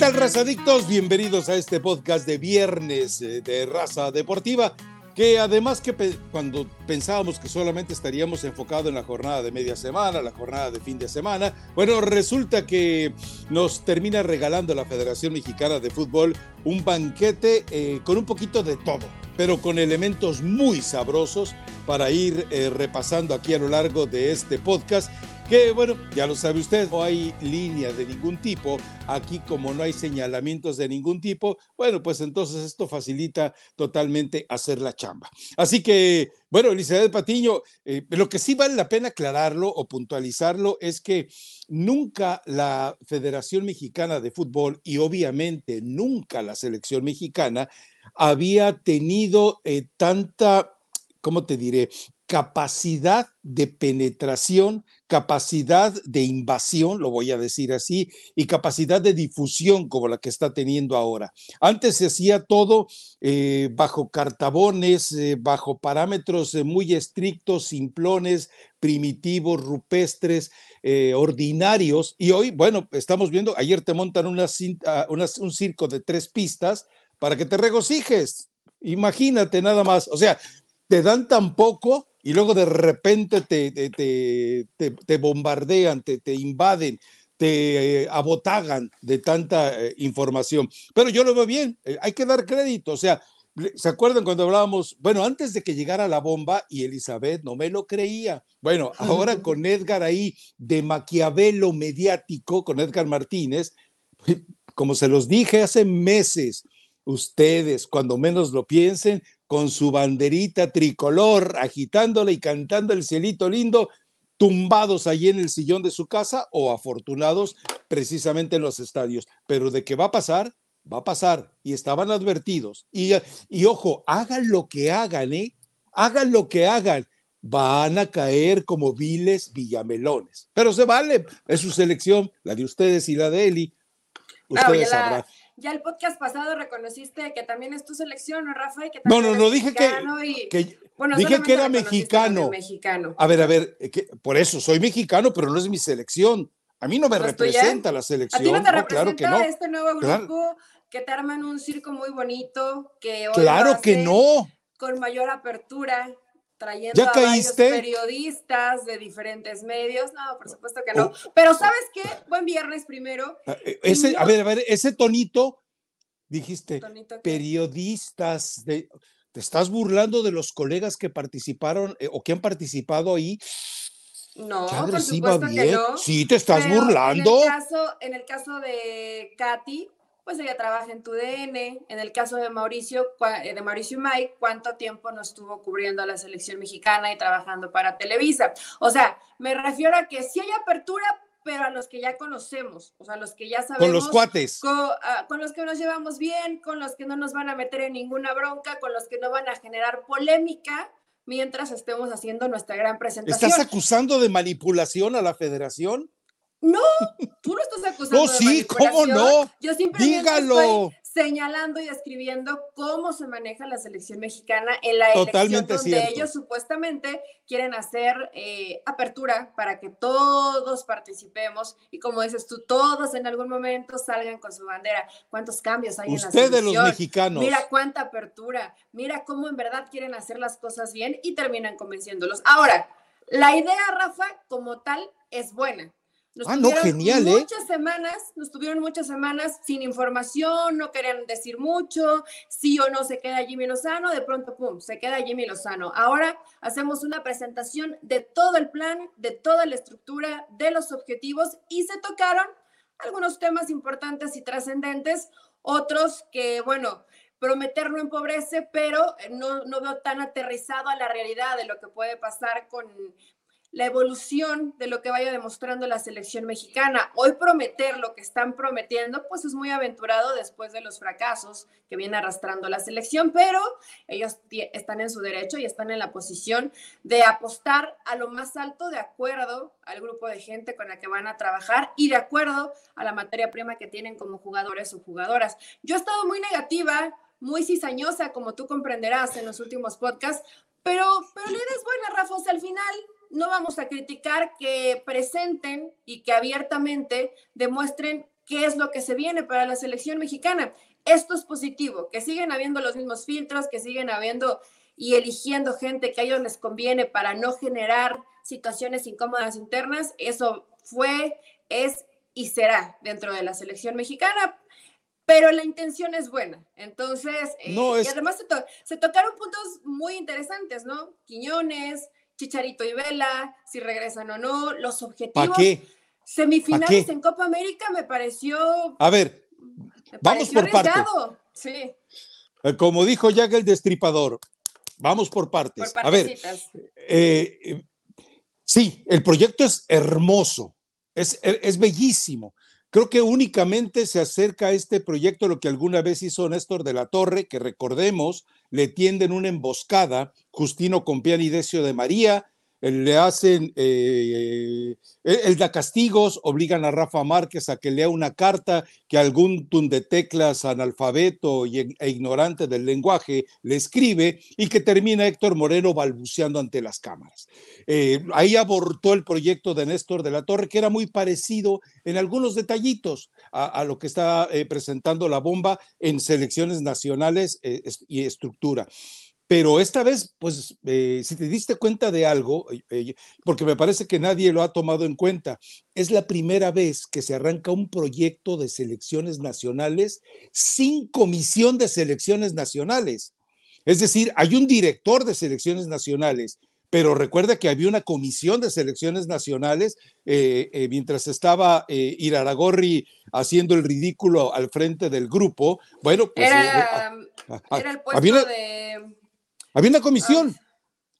tal, razadictos? Bienvenidos a este podcast de viernes eh, de raza deportiva que además que cuando pensábamos que solamente estaríamos enfocados en la jornada de media semana, la jornada de fin de semana, bueno, resulta que nos termina regalando la Federación Mexicana de Fútbol un banquete eh, con un poquito de todo, pero con elementos muy sabrosos para ir eh, repasando aquí a lo largo de este podcast que bueno, ya lo sabe usted, no hay líneas de ningún tipo. Aquí como no hay señalamientos de ningún tipo, bueno, pues entonces esto facilita totalmente hacer la chamba. Así que, bueno, Elizabeth Patiño, eh, lo que sí vale la pena aclararlo o puntualizarlo es que nunca la Federación Mexicana de Fútbol y obviamente nunca la selección mexicana había tenido eh, tanta, ¿cómo te diré? Capacidad de penetración, capacidad de invasión, lo voy a decir así, y capacidad de difusión como la que está teniendo ahora. Antes se hacía todo eh, bajo cartabones, eh, bajo parámetros eh, muy estrictos, simplones, primitivos, rupestres, ordinarios, y hoy, bueno, estamos viendo, ayer te montan una, cinta, un circo de tres pistas para que te regocijes. Imagínate nada más, o sea, te dan tan poco y luego de repente te, te, bombardean, te, invaden, te eh, abotagan de tanta eh, información. Pero yo lo veo bien, eh, hay que dar crédito, o sea, ¿Se acuerdan cuando hablábamos? Bueno, antes de que llegara la bomba y Elizabeth no me lo creía. Bueno, ahora con Edgar ahí de Maquiavelo mediático, con Edgar Martínez, como se los dije hace meses, ustedes, cuando menos lo piensen, con su banderita tricolor, agitándola y cantando el cielito lindo, tumbados allí en el sillón de su casa o afortunados precisamente en los estadios. Pero de qué va a pasar, va a pasar. Y estaban advertidos. Y, y ojo, hagan lo que hagan, ¿eh? Hagan lo que hagan. Van a caer como viles villamelones. Pero se vale, es su selección, la de ustedes y la de Eli. Ustedes sabrán. Ya el podcast pasado reconociste que también es tu selección, ¿no, Rafa? que no, no, no, dije que, bueno, dije que era mexicano. mexicano. A ver, a ver, eh, por eso soy mexicano, pero no es mi selección. A mí no me representa la selección. ¿A ti no te representa claro que no. este nuevo grupo que te arman un circo muy bonito? Que claro que no. Con mayor apertura, trayendo a varios periodistas de diferentes medios. No, por supuesto que no. Oh. Pero ¿sabes qué? Buen viernes primero. Ah, eh, ese, a ver, a ver, ese tonito, dijiste, periodistas de... ¿Te estás burlando de los colegas que participaron eh, o que han participado ahí? No, por supuesto que no. Sí, te estás burlando. En el, caso, en el caso de Katy, pues ella trabaja en tu DN. En el caso de Mauricio, eh, de Mauricio y Mike, ¿cuánto tiempo nos estuvo cubriendo a la selección mexicana y trabajando para Televisa? O sea, me refiero a que sí hay apertura, pero a los que ya conocemos, o sea, los que ya sabemos. Con los cuates. Ah, con, los que nos llevamos bien, con los que no nos van a meter en ninguna bronca, con los que no van a generar polémica mientras estemos haciendo nuestra gran presentación. ¿Estás acusando de manipulación a la federación? No, tú no estás acusando. No, sí, ¿cómo no? Yo simplemente estoy señalando y describiendo cómo se maneja la selección mexicana en la elección donde ellos supuestamente quieren hacer eh, apertura para que todos participemos y como dices tú, todos en algún momento salgan con su bandera. ¿Cuántos cambios hay en la selección? los mexicanos. Mira cuánta apertura, mira cómo en verdad quieren hacer las cosas bien y terminan convenciéndolos. Ahora, la idea, Rafa, como tal, es buena nos ah, no, genial, ¿eh? Muchas semanas, nos tuvieron muchas semanas sin información, no querían decir mucho, sí o no se queda Jimmy Lozano, de pronto, pum, se queda Jimmy Lozano. Ahora hacemos una presentación de todo el plan, de toda la estructura, de los objetivos y se tocaron algunos temas importantes y trascendentes, otros que, bueno, prometer no empobrece, pero no, no veo tan aterrizado a la realidad de lo que puede pasar con la evolución de lo que vaya demostrando la selección mexicana. Hoy prometer lo que están prometiendo, pues es muy aventurado después de los fracasos que viene arrastrando la selección, pero ellos están en su derecho y están en la posición de apostar a lo más alto de acuerdo al grupo de gente con la que van a trabajar y de acuerdo a la materia prima que tienen como jugadores o jugadoras. Yo he estado muy negativa, muy cizañosa, como tú comprenderás en los últimos podcasts, pero, pero la idea es buena, Rafa, al final no vamos a criticar que presenten y que abiertamente demuestren qué es lo que se viene para la selección mexicana. Esto es positivo, que siguen habiendo los mismos filtros, que siguen habiendo y eligiendo gente que a ellos les conviene para no generar situaciones incómodas internas. Eso fue, es y será dentro de la selección mexicana, pero la intención es buena. Entonces, eh, y además se, tocaron puntos muy interesantes, ¿no? Quiñones, Chicharito y Vela, si regresan o no, los objetivos. qué? Semifinales en Copa América me pareció. A ver, vamos por partes. Sí. Eh, como dijo Jack el Destripador, vamos por partes. a ver, eh, sí, el proyecto es hermoso, es, es bellísimo. Creo que únicamente se acerca a este proyecto lo que alguna vez hizo Néstor de la Torre, que recordemos, le tienden una emboscada, Justino Compián y Decio de María, le hacen, eh, el da castigos, obligan a Rafa Márquez a que lea una carta que algún de teclas analfabeto e ignorante del lenguaje le escribe y que termina Héctor Moreno balbuceando ante las cámaras. Eh, ahí abortó el proyecto de Néstor de la Torre, que era muy parecido en algunos detallitos a, lo que está eh, presentando la bomba en selecciones nacionales y estructura. Pero esta vez, pues, eh, si te diste cuenta de algo, eh, eh, porque me parece que nadie lo ha tomado en cuenta, es la primera vez que se arranca un proyecto de selecciones nacionales sin comisión de selecciones nacionales. Es decir, hay un director de selecciones nacionales, pero recuerda que había una comisión de selecciones nacionales mientras estaba Iraragorri haciendo el ridículo al frente del grupo. Bueno, pues... Era, el puesto de había una comisión.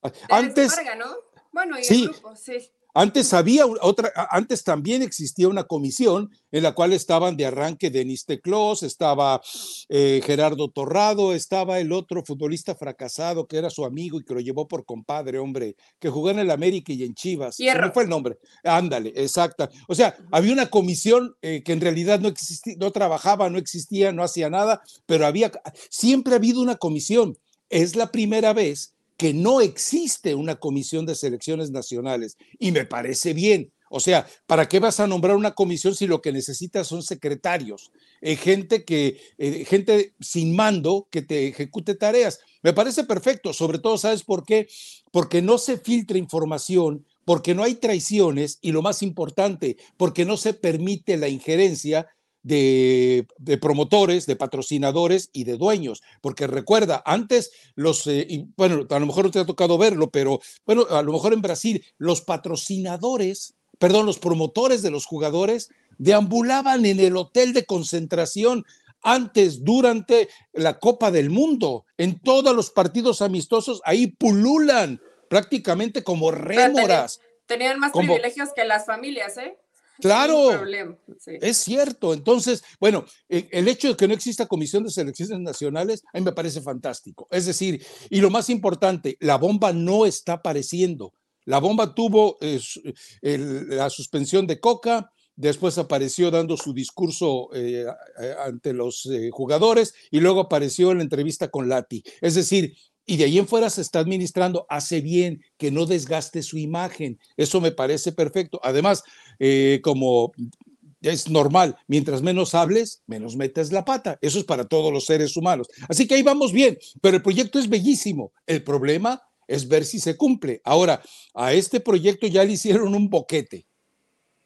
Ah, antes. ¿no? Bueno, y sí, el grupo, sí. Antes había otra, antes también existía una comisión en la cual estaban de arranque Denis Teclos, estaba eh, Gerardo Torrado, estaba el otro futbolista fracasado que era su amigo y que lo llevó por compadre, hombre, que jugó en el América y en Chivas. ¿No fue el nombre. Ándale, exacta. O sea, había una comisión eh, que en realidad no existía, no trabajaba, no existía, no hacía nada, pero había, siempre ha habido una comisión es la primera vez que no existe una comisión de selecciones nacionales y me parece bien. O sea, ¿para qué vas a nombrar una comisión si lo que necesitas son secretarios? Eh, gente que, eh, gente sin mando que te ejecute tareas. Me parece perfecto, sobre todo, ¿sabes por qué? Porque no se filtra información, porque no hay traiciones y lo más importante, porque no se permite la injerencia de, promotores, de patrocinadores y de dueños, porque recuerda, antes los, eh, bueno, a lo mejor no te ha tocado verlo, pero bueno, a lo mejor en Brasil, los patrocinadores, perdón, los promotores de los jugadores deambulaban en el hotel de concentración antes, durante la Copa del Mundo, en todos los partidos amistosos, ahí pululan prácticamente como rémoras. Tenían más privilegios que las familias, ¿eh? Claro, es cierto. Entonces, bueno, el hecho de que no exista comisión de selecciones nacionales, a mí me parece fantástico. Es decir, y lo más importante, la bomba no está apareciendo. La bomba tuvo la suspensión de Coca, después apareció dando su discurso eh, ante los eh, jugadores y luego apareció en la entrevista con Lati. Es decir, y de ahí en fuera se está administrando, hace bien que no desgaste su imagen. Eso me parece perfecto. Además, eh, como es normal, mientras menos hables, menos metes la pata. Eso es para todos los seres humanos. Así que ahí vamos bien, pero el proyecto es bellísimo. El problema es ver si se cumple. Ahora, a este proyecto ya le hicieron un boquete.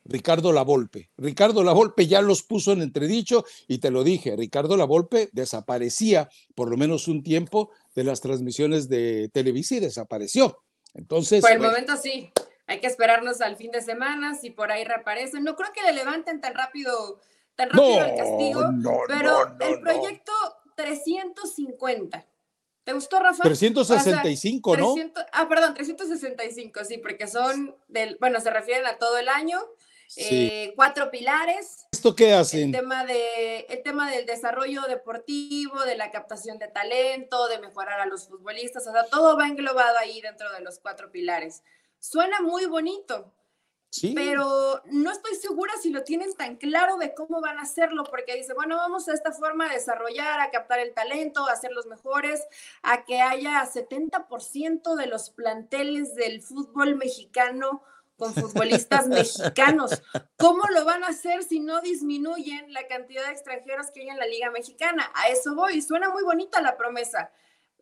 Ricardo Lavolpe. Ricardo Lavolpe ya los puso en entredicho y te lo dije, Ricardo Lavolpe desaparecía por lo menos un tiempo de las transmisiones de Televisa y desapareció. Entonces. Por el momento sí. Hay que esperarnos al fin de semana, si por ahí reaparecen. No creo que le levanten tan rápido, tan rápido el castigo, pero el proyecto 350. ¿Te gustó, Rafa? 365, ¿no? ah, perdón, 365, sí, porque son del, bueno, se refieren a todo el año. Eh, cuatro pilares. ¿Esto qué hacen? El tema, de, el tema del desarrollo deportivo, de la captación de talento, de mejorar a los futbolistas, o sea, todo va englobado ahí dentro de los cuatro pilares. Suena muy bonito, Sí. Pero no estoy segura si lo tienen tan claro de cómo van a hacerlo, porque dice, bueno, vamos a esta forma a desarrollar, a captar el talento, a hacer los mejores, a que haya 70% de los planteles del fútbol mexicano con futbolistas mexicanos. ¿Cómo lo van a hacer si no disminuyen la cantidad de extranjeros que hay en la Liga Mexicana? A eso voy. Suena muy bonita la promesa.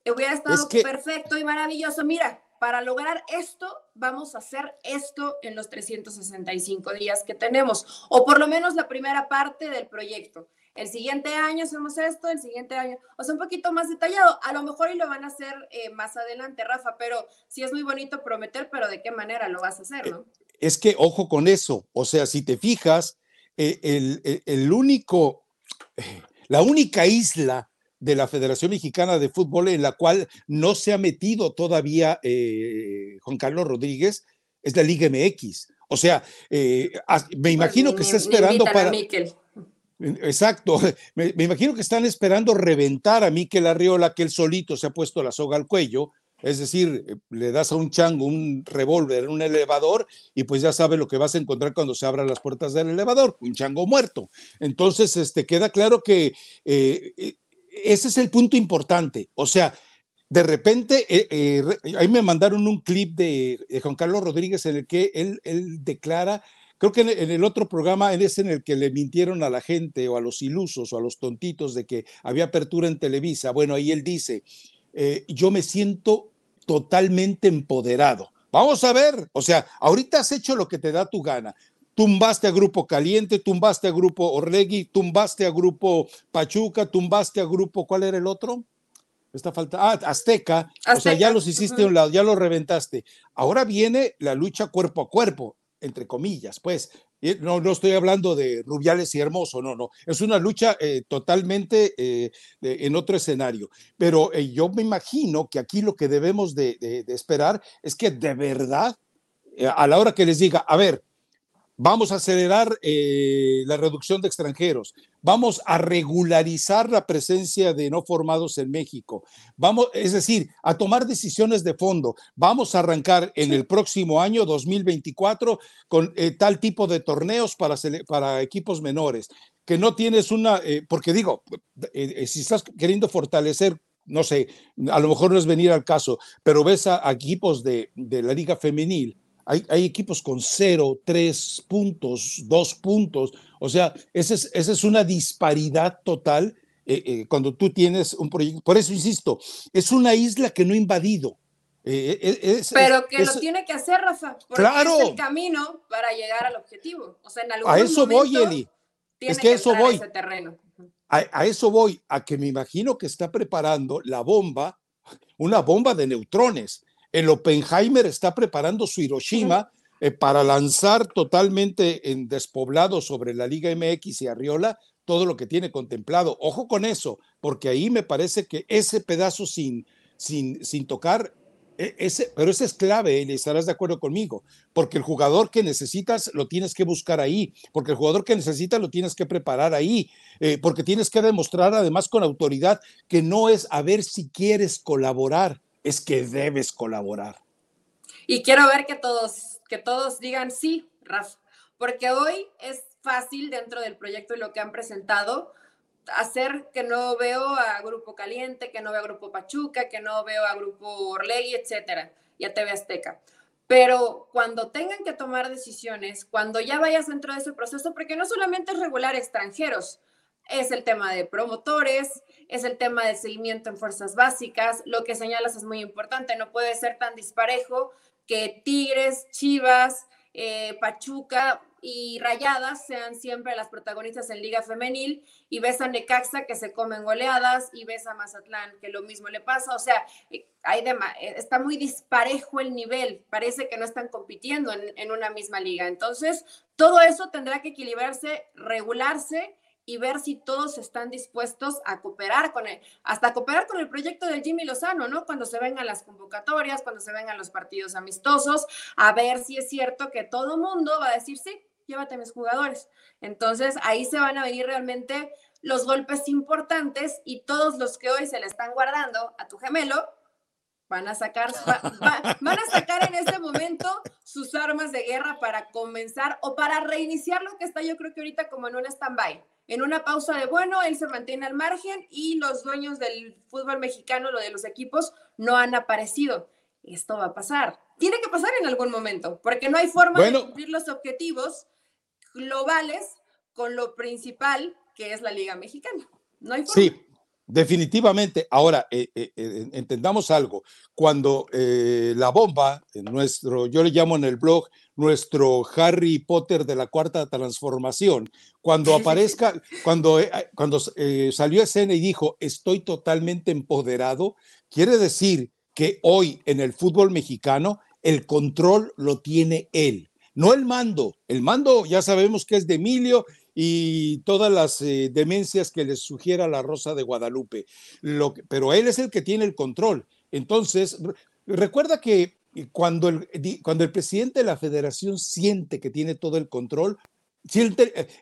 Hubiera estado perfecto y maravilloso. Mira, para lograr esto, vamos a hacer esto en los 365 días que tenemos, o por lo menos la primera parte del proyecto. El siguiente año hacemos esto, el siguiente año, o sea, un poquito más detallado. A lo mejor y lo van a hacer eh, más adelante, Rafa, pero sí es muy bonito prometer, pero ¿de qué manera lo vas a hacer, no? Eh, es que, ojo con eso, o sea, si te fijas, eh, el, el, único, la única isla de la Federación Mexicana de Fútbol en la cual no se ha metido todavía Juan Carlos Rodríguez es la Liga MX. O sea, me imagino que está esperando para... Exacto. Me, imagino que están esperando reventar a Miquel Arriola, que él solito se ha puesto la soga al cuello. Es decir, eh, le das a un chango un revólver en un elevador y pues ya sabe lo que vas a encontrar cuando se abran las puertas del elevador, un chango muerto. Entonces, este, queda claro que eh, eh, ese es el punto importante. O sea, de repente, ahí me mandaron un clip de, Juan Carlos Rodríguez en el que él, él declara Creo que en el otro programa es en el que le mintieron a la gente o a los ilusos o a los tontitos de que había apertura en Televisa. Bueno, ahí él dice, eh, yo me siento totalmente empoderado. Vamos a ver, o sea, ahorita has hecho lo que te da tu gana. Tumbaste a Grupo Caliente, tumbaste a Grupo Orlegui, tumbaste a Grupo Pachuca, tumbaste a Grupo, ¿cuál era el otro? Esta falta, ah, Azteca, o sea, ya los hiciste a un lado, ya los reventaste. Ahora viene la lucha cuerpo a cuerpo entre comillas, pues. No, no estoy hablando de Rubiales y Hermoso, no, no. Es una lucha eh, totalmente eh, en otro escenario. Pero eh, yo me imagino que aquí lo que debemos de esperar es que de verdad, a la hora que les diga, a ver, Vamos a acelerar eh, la reducción de extranjeros. Vamos a regularizar la presencia de no formados en México. Vamos, es decir, a tomar decisiones de fondo. Vamos a arrancar en el próximo año 2024 con eh, tal tipo de torneos para, para equipos menores. Que no tienes una, eh, porque digo, si estás queriendo fortalecer no sé, a lo mejor no es venir al caso, pero ves a, equipos de, de, la liga femenil hay, equipos con cero, tres puntos, dos puntos. O sea, esa es, esa es una disparidad total eh, eh, cuando tú tienes un proyecto. Por eso insisto, es una isla que no ha invadido. Eh, Pero que lo tiene que hacer, Rafa, porque claro. es el camino para llegar al objetivo. O sea, en algún a eso voy, Eli. Es que, eso voy. A, a, eso voy, a que me imagino que está preparando la bomba, una bomba de neutrones el Oppenheimer está preparando su Hiroshima eh, para lanzar totalmente en despoblado sobre la Liga MX y Arriola todo lo que tiene contemplado. Ojo con eso, porque ahí me parece que ese pedazo sin, sin, sin tocar e, ese, pero ese es clave, y estarás de acuerdo conmigo, porque el jugador que necesitas lo tienes que buscar ahí, porque el jugador que necesitas lo tienes que preparar ahí, eh, porque tienes que demostrar además con autoridad que no es a ver si quieres colaborar, es que debes colaborar. Y quiero ver que todos, que todos digan sí, Rafa, porque hoy es fácil dentro del proyecto y lo que han presentado hacer que no veo a Grupo Caliente, que no veo a Grupo Pachuca, que no veo a Grupo Orlegui, etcétera, y a TV Azteca. Pero cuando tengan que tomar decisiones, cuando ya vayas dentro de ese proceso, porque no solamente es regular extranjeros, es el tema de promotores, es el tema del seguimiento en fuerzas básicas. Lo que señalas es muy importante, no puede ser tan disparejo que Tigres, Chivas, eh, Pachuca y Rayadas sean siempre las protagonistas en Liga Femenil y ves a Necaxa que se comen goleadas y ves a Mazatlán que lo mismo le pasa. O sea, eh, hay eh, está muy disparejo el nivel, parece que no están compitiendo en, en una misma liga. Entonces, todo eso tendrá que equilibrarse, regularse y ver si todos están dispuestos a cooperar con él, hasta cooperar con el proyecto de Jimmy Lozano, ¿no? Cuando se vengan las convocatorias, cuando se vengan los partidos amistosos, a ver si es cierto que todo mundo va a decir, sí, llévate a mis jugadores. Entonces ahí se van a venir realmente los golpes importantes y todos los que hoy se le están guardando a tu gemelo, van a sacar, van a sacar en este momento sus armas de guerra para comenzar o para reiniciar lo que está yo creo que ahorita como en un stand-by en una pausa de bueno, él se mantiene al margen y los dueños del fútbol mexicano, lo de los equipos, no han aparecido. esto va a pasar. Tiene que pasar en algún momento, porque no hay forma de cumplir los objetivos globales con lo principal que es la Liga Mexicana. No hay forma. Sí, definitivamente. Ahora, eh, eh, eh, entendamos algo. Cuando la bomba, nuestro, yo le llamo en el blog, nuestro Harry Potter de la cuarta transformación, cuando aparezca, cuando, cuando salió a escena y dijo, estoy totalmente empoderado, quiere decir que hoy en el fútbol mexicano el control lo tiene él, no el mando. El mando ya sabemos que es de Emilio y todas las eh, demencias que les sugiera la Rosa de Guadalupe. Pero él es el que tiene el control. Entonces, recuerda que cuando el, cuando el presidente de la federación siente que tiene todo el control,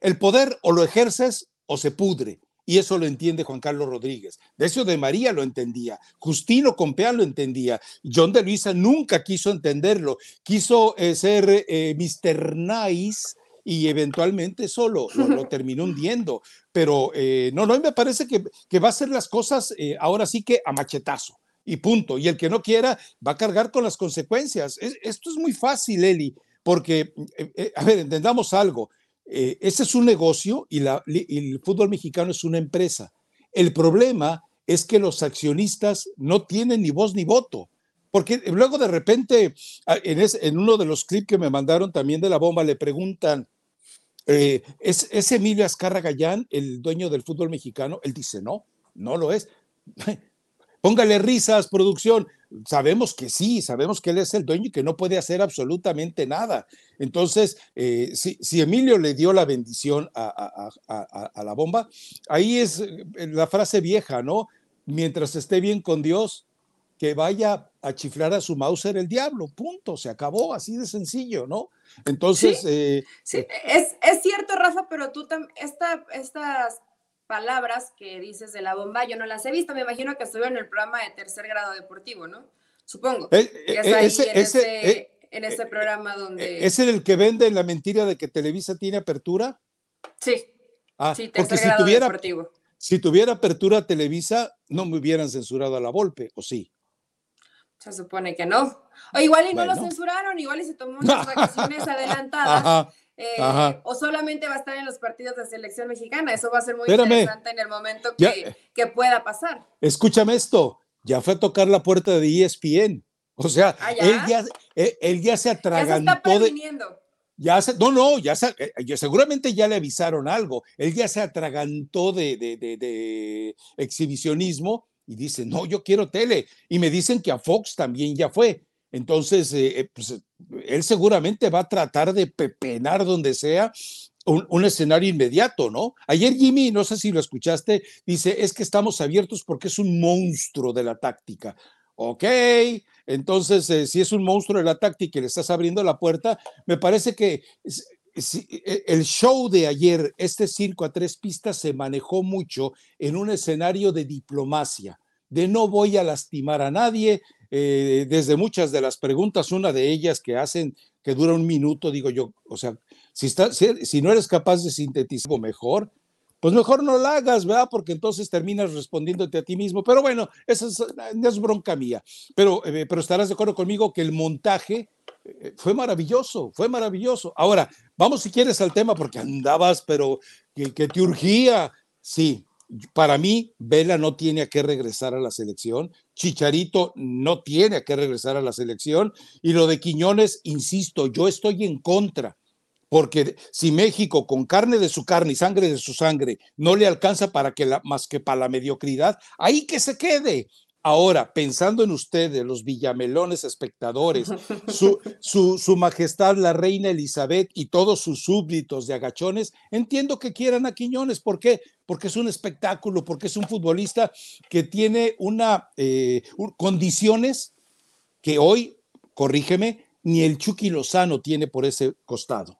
el poder o lo ejerces o se pudre. Y eso lo entiende Juan Carlos Rodríguez. De eso de María lo entendía. Justino Compea lo entendía. John de Luisa nunca quiso entenderlo. Quiso eh, ser eh, Mr. Nice y eventualmente solo lo, terminó hundiendo. Pero eh, no, no, me parece que, que, va a hacer las cosas eh, ahora sí que a machetazo y punto. Y el que no quiera va a cargar con las consecuencias. esto es muy fácil, Eli, porque, eh, a ver, entendamos algo. ese es un negocio y, la, y el fútbol mexicano es una empresa. El problema es que los accionistas no tienen ni voz ni voto. Porque luego de repente, en, en uno de los clips que me mandaron también de la bomba, le preguntan, eh, ¿es, ¿es, Emilio Azcarra Gallán el dueño del fútbol mexicano? Él dice, no, no lo es. Póngale risas, producción. Sabemos que sí, sabemos que él es el dueño y que no puede hacer absolutamente nada. Entonces, eh, si, si, Emilio le dio la bendición a, a, a, la bomba, ahí es eh, la frase vieja, ¿no? Mientras esté bien con Dios, que vaya a chiflar a su Mauser el diablo, punto, se acabó, así de sencillo, ¿no? Entonces... Sí, eh, eh, es, es, cierto, Rafa, pero tú esta, estas palabras que dices de la bomba, yo no las he visto, me imagino que estuve en el programa de tercer grado deportivo, ¿no? Supongo. Eh, en, ese, programa donde... ¿Es el que vende la mentira de que Televisa tiene apertura? Sí. Ah, sí, porque si tuviera, deportivo. si tuviera apertura Televisa, no me hubieran censurado a la Volpe, ¿o sí? Se supone que no. O igual y no lo censuraron, igual y se tomó unas vacaciones adelantadas. Eh, o solamente va a estar en los partidos de selección mexicana. Eso va a ser muy interesante en el momento que, que, pueda pasar. Escúchame esto, ya fue a tocar la puerta de ESPN. O sea, ¿Ah, Él, ya, él, ya se atragantó. Ya se Ya se, no, no, ya se, eh, seguramente ya le avisaron algo. Él ya se atragantó de, de, de, de exhibicionismo y dice, no, yo quiero tele. Y me dicen que a Fox también ya fue. Entonces, eh, eh, pues, él seguramente va a tratar de pepenar donde sea un, escenario inmediato, ¿no? Ayer Jimmy, no sé si lo escuchaste, dice, es que estamos abiertos porque es un monstruo de la táctica. Ok, entonces, eh, si es un monstruo de la táctica y le estás abriendo la puerta, me parece que el show de ayer, este circo a tres pistas, se manejó mucho en un escenario de diplomacia, de no voy a lastimar a nadie. Eh, desde muchas de las preguntas, una de ellas que hacen, que dura un minuto, digo yo, o sea, si, si, no eres capaz de sintetizar mejor, pues mejor no lo hagas, ¿verdad? Porque entonces terminas respondiéndote a ti mismo. Pero bueno, esa es, bronca mía. Pero, eh, pero estarás de acuerdo conmigo que el montaje eh, fue maravilloso, fue maravilloso. Ahora, vamos si quieres al tema porque andabas, pero que, te urgía. Sí, para mí, Vela no tiene a qué regresar a la selección, Chicharito no tiene a qué regresar a la selección, y lo de Quiñones, insisto, yo estoy en contra, porque si México con carne de su carne y sangre de su sangre no le alcanza para que la, más que para la mediocridad, ahí que se quede. Ahora, pensando en ustedes, los villamelones espectadores, su, su, majestad la reina Elizabeth y todos sus súbditos de agachones, entiendo que quieran a Quiñones. ¿Por qué? Porque es un espectáculo, porque es un futbolista que tiene una eh, condiciones que hoy, corrígeme, ni el Chucky Lozano tiene por ese costado.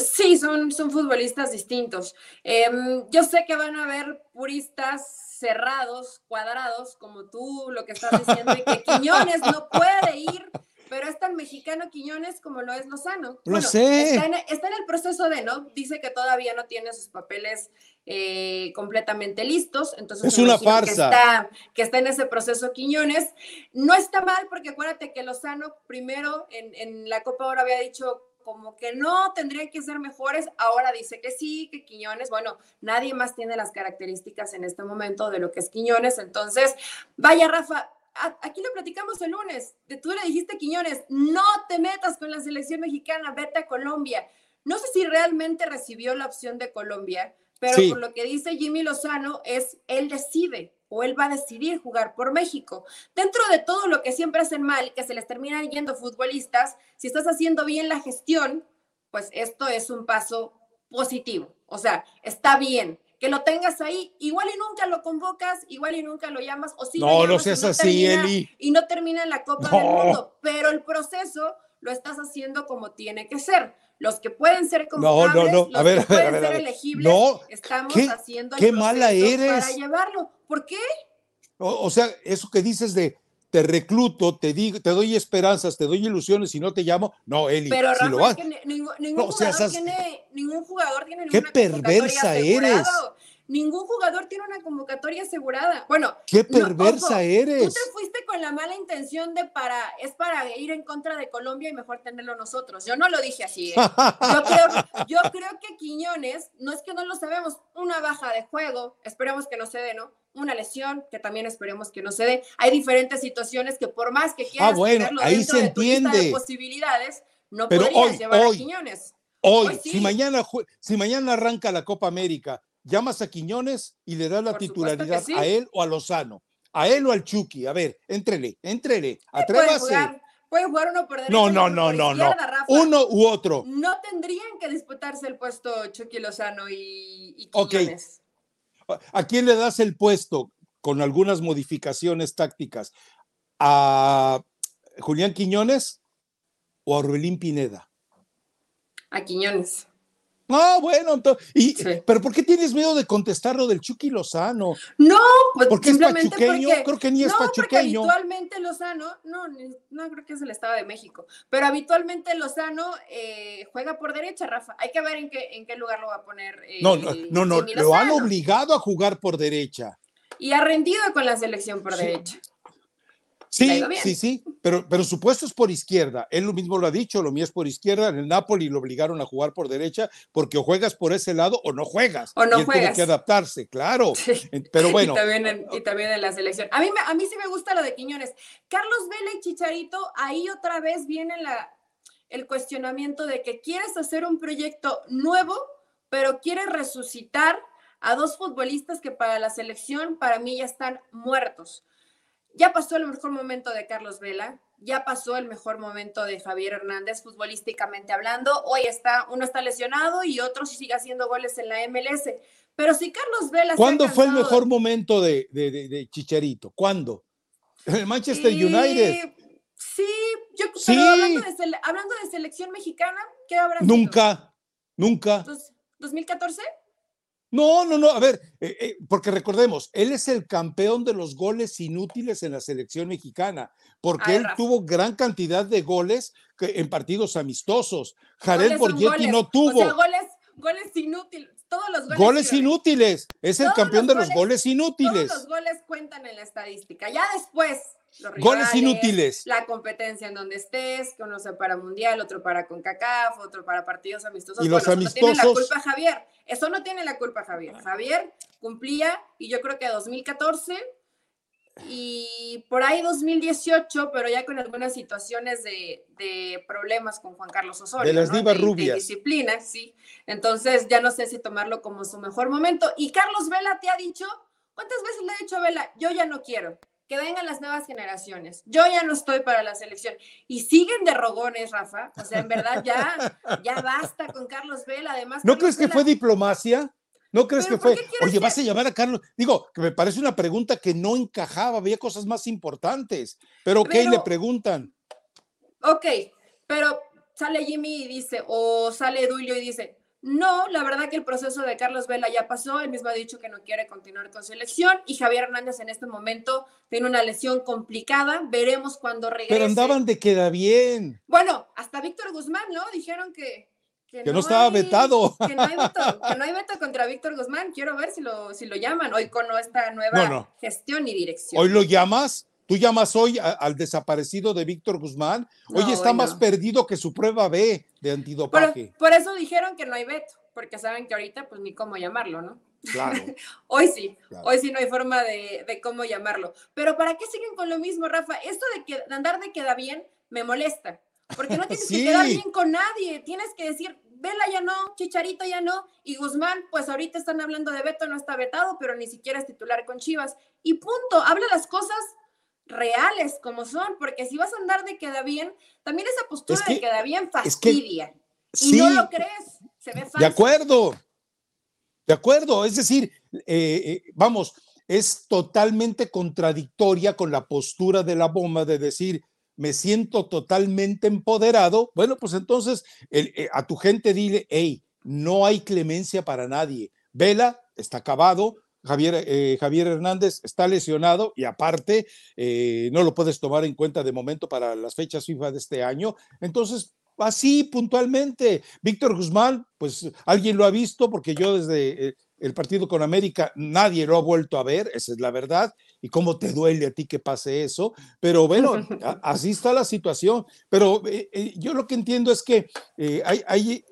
Sí, son, son futbolistas distintos. Em, yo sé que van a haber puristas cerrados, cuadrados, como tú lo que estás diciendo, y que Quiñones no puede ir, pero es tan mexicano Quiñones como lo es Lozano. Lo sé. Está en, está en, el proceso de, ¿no? Dice que todavía no tiene sus papeles eh, completamente listos. Entonces, es una farsa. Que está, que está en ese proceso Quiñones. No está mal porque acuérdate que Lozano primero en, en la Copa ahora había dicho como que no, tendrían que ser mejores. Ahora dice que sí, que Quiñones, bueno, nadie más tiene las características en este momento de lo que es Quiñones. Entonces, vaya, Rafa, aquí lo platicamos el lunes. Tú le dijiste, Quiñones, no te metas con la selección mexicana, vete a Colombia. No sé si realmente recibió la opción de Colombia, pero por lo que dice Jimmy Lozano es, él decide o él va a decidir jugar por México. Dentro de todo lo que siempre hacen mal, que se les terminan yendo futbolistas, si estás haciendo bien la gestión, pues esto es un paso positivo. O sea, está bien que lo tengas ahí, igual y nunca lo convocas, igual y nunca lo llamas, o si no, no seas así, Eli. Y no termina en la Copa del Mundo, pero el proceso lo estás haciendo como tiene que ser los que pueden ser como no, no, no. A ver, que pueden ser elegibles, no. estamos haciendo el qué mala eres. para llevarlo. ¿Por qué? O, sea, eso que dices de te recluto, te digo, te doy esperanzas, te doy ilusiones y no te llamo, no, Eli. Pero si lo vas, ningún, ningún, jugador tiene, ningún jugador tiene Qué perversa eres. Ningún jugador tiene una convocatoria asegurada. Bueno, qué perversa eres. Tú te fuiste con la mala intención de para, es para ir en contra de Colombia y mejor tenerlo nosotros. Yo no lo dije así. ¿eh? Yo, creo, yo creo que Quiñones, no es que no lo sabemos, una baja de juego, esperemos que no se dé, ¿no? Una lesión, que también esperemos que no se dé. Hay diferentes situaciones que por más que quieras ah, bueno, ahí se entiende. de posibilidades, no Pero podrías llevar a Quiñones. Hoy, si, mañana, si mañana arranca la Copa América llamas a Quiñones y le das la titularidad a él o a Lozano, a él o al Chucky. A ver, entrele, entrele, atrévase. Puede jugar, uno por derecha. No, no, no, no, no. Uno u otro. No tendrían que disputarse el puesto Chucky Lozano y, Quiñones. ¿A quién le das el puesto con algunas modificaciones tácticas? ¿A Julián Quiñones o a Ruelín Pineda? A Quiñones. Ah, bueno, y, pero ¿por qué tienes miedo de contestar lo del Chucky Lozano? No, pues porque simplemente es pachuqueño, porque, creo que ni es no, pachuqueño. Porque habitualmente Lozano, no, no creo que es el Estado de México, pero habitualmente Lozano eh, juega por derecha, Rafa. Hay que ver en qué, en qué lugar lo va a poner. Eh, no, no, no, no lo han obligado a jugar por derecha. Y ha rendido con la selección por derecha. Sí, sí, sí, pero, pero su puesto es por izquierda. Él lo mismo lo ha dicho, lo mío es por izquierda. En el Napoli lo obligaron a jugar por derecha porque o juegas por ese lado o no juegas. O no y él juegas. Tiene que adaptarse, claro. Pero bueno. y, también en, y también en la selección. A mí, a mí sí me gusta lo de Quiñones. Carlos Vela y Chicharito, ahí otra vez viene la, el cuestionamiento de que quieres hacer un proyecto nuevo, pero quieres resucitar a dos futbolistas que para la selección, para mí, ya están muertos. Ya pasó el mejor momento de Carlos Vela, ya pasó el mejor momento de Javier Hernández futbolísticamente hablando. Hoy está, uno está lesionado y otro sigue haciendo goles en la MLS. Pero si Carlos Vela... ¿Cuándo fue el mejor momento de, de, Chicharito? ¿Cuándo? ¿El Manchester United? Sí, yo Pero hablando, de, hablando de selección mexicana, ¿qué habrá Nunca, nunca. ¿2014? No, no, no, a ver, eh, eh, porque recordemos, él es el campeón de los goles inútiles en la selección mexicana, porque él tuvo gran cantidad de goles en partidos amistosos. Jared Borgetti no tuvo. O goles, goles inútiles, todos los goles. Goles inútiles, es el campeón de los goles inútiles. Todos los goles cuentan en la estadística. Ya después, goles inútiles. La competencia en donde estés, que uno sea para mundial, otro para CONCACAF, otro para partidos amistosos. Y los amistosos. Eso no tiene la culpa Javier. Eso no tiene la culpa Javier. Javier cumplía, y yo creo que 2014 y por ahí 2018, pero ya con algunas situaciones de, problemas con Juan Carlos Osorio. De las divas rubias. De disciplina, sí. Entonces ya no sé si tomarlo como su mejor momento. Y Carlos Vela te ha dicho, ¿cuántas veces le ha dicho Vela? Yo ya no quiero que vengan las nuevas generaciones. Yo ya no estoy para la selección. Y siguen de rogones, Rafa. O sea, en verdad ya, ya basta con Carlos Vela. Además, ¿no crees que fue diplomacia? ¿No crees que fue? Oye, vas a llamar a Carlos. Digo, que me parece una pregunta que no encajaba, había cosas más importantes. Pero, ok, le preguntan. Ok, pero sale Jimmy y dice, o sale Dulio y dice, No, la verdad que el proceso de Carlos Vela ya pasó, él mismo ha dicho que no quiere continuar con selección y Javier Hernández en este momento tiene una lesión complicada, veremos cuando regrese. Pero andaban de queda bien. Bueno, hasta Víctor Guzmán, ¿no? Dijeron que... Que, no, estaba vetado. Que no, hay veto, que no hay veto contra Víctor Guzmán. Quiero ver si lo, si lo llaman hoy con esta nueva gestión y dirección. ¿Hoy lo llamas? ¿Tú llamas hoy al desaparecido de Víctor Guzmán? Hoy está más perdido que su prueba B de antidopaje. Por, eso dijeron que no hay veto, porque saben que ahorita pues ni cómo llamarlo, ¿no? Claro. hoy sí, hoy sí no hay forma de, cómo llamarlo. Pero ¿para qué siguen con lo mismo, Rafa? Esto de, que, andar de queda bien me molesta, porque no tienes que quedar bien con nadie, tienes que decir, Vela ya no, Chicharito ya no, y Guzmán, pues ahorita están hablando de veto, no está vetado, pero ni siquiera es titular con Chivas. Y punto, habla las cosas reales como son, porque si vas a andar de queda bien, también esa postura de queda bien fastidia. y no lo crees, se ve falso. De acuerdo, de acuerdo, es decir, eh, eh, vamos, es totalmente contradictoria con la postura de la bomba de decir, me siento totalmente empoderado. Bueno, pues entonces eh, a tu gente dile, hey, no hay clemencia para nadie. Vela está acabado, Javier, eh, Javier Hernández está lesionado y aparte eh, no lo puedes tomar en cuenta de momento para las fechas FIFA de este año. Entonces, así puntualmente, Víctor Guzmán, pues alguien lo ha visto porque yo desde eh, el partido con América nadie lo ha vuelto a ver, esa es la verdad, y cómo te duele a ti que pase eso, pero bueno, así está la situación, pero yo lo que entiendo es que hay, hay,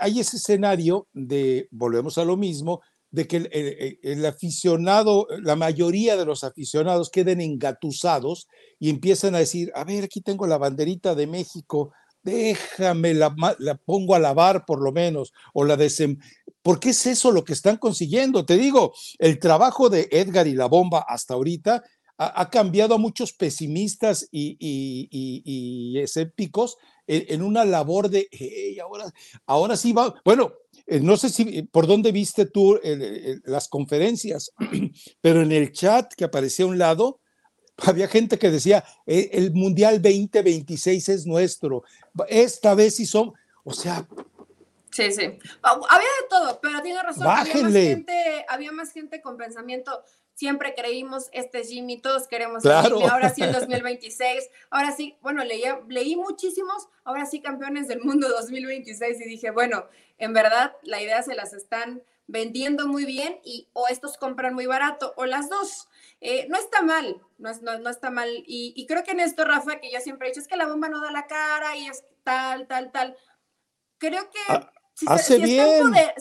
hay ese escenario de, volvemos a lo mismo, de que el, aficionado, la mayoría de los aficionados queden engatusados y empiezan a decir, a ver, aquí tengo la banderita de México, déjame, la, la pongo a lavar por lo menos, o la desem... qué es eso lo que están consiguiendo. Te digo, el trabajo de Edgar y la bomba hasta ahorita ha, cambiado a muchos pesimistas y, y, escépticos en, una labor de, ahora, ahora sí va, bueno, eh, no sé si eh, por dónde viste tú las conferencias, pero en el chat que aparecía a un lado, había gente que decía, e, el Mundial 2026 es nuestro, esta vez sí son, o sea... Sí, sí. Había de todo, pero tiene razón. Había más, gente, había más gente con pensamiento siempre creímos, este Jimmy, todos queremos Jimmy, ahora sí el 2026, ahora sí, bueno, leí, leí muchísimos, ahora sí campeones del mundo 2026 y dije, bueno, en verdad la idea se las están vendiendo muy bien y o estos compran muy barato o las dos. Eh, no está mal, no, no, está mal. Y, creo que en esto, Rafa, que yo siempre he dicho, es que la bomba no da la cara y es tal, tal, tal. Creo que ah, si,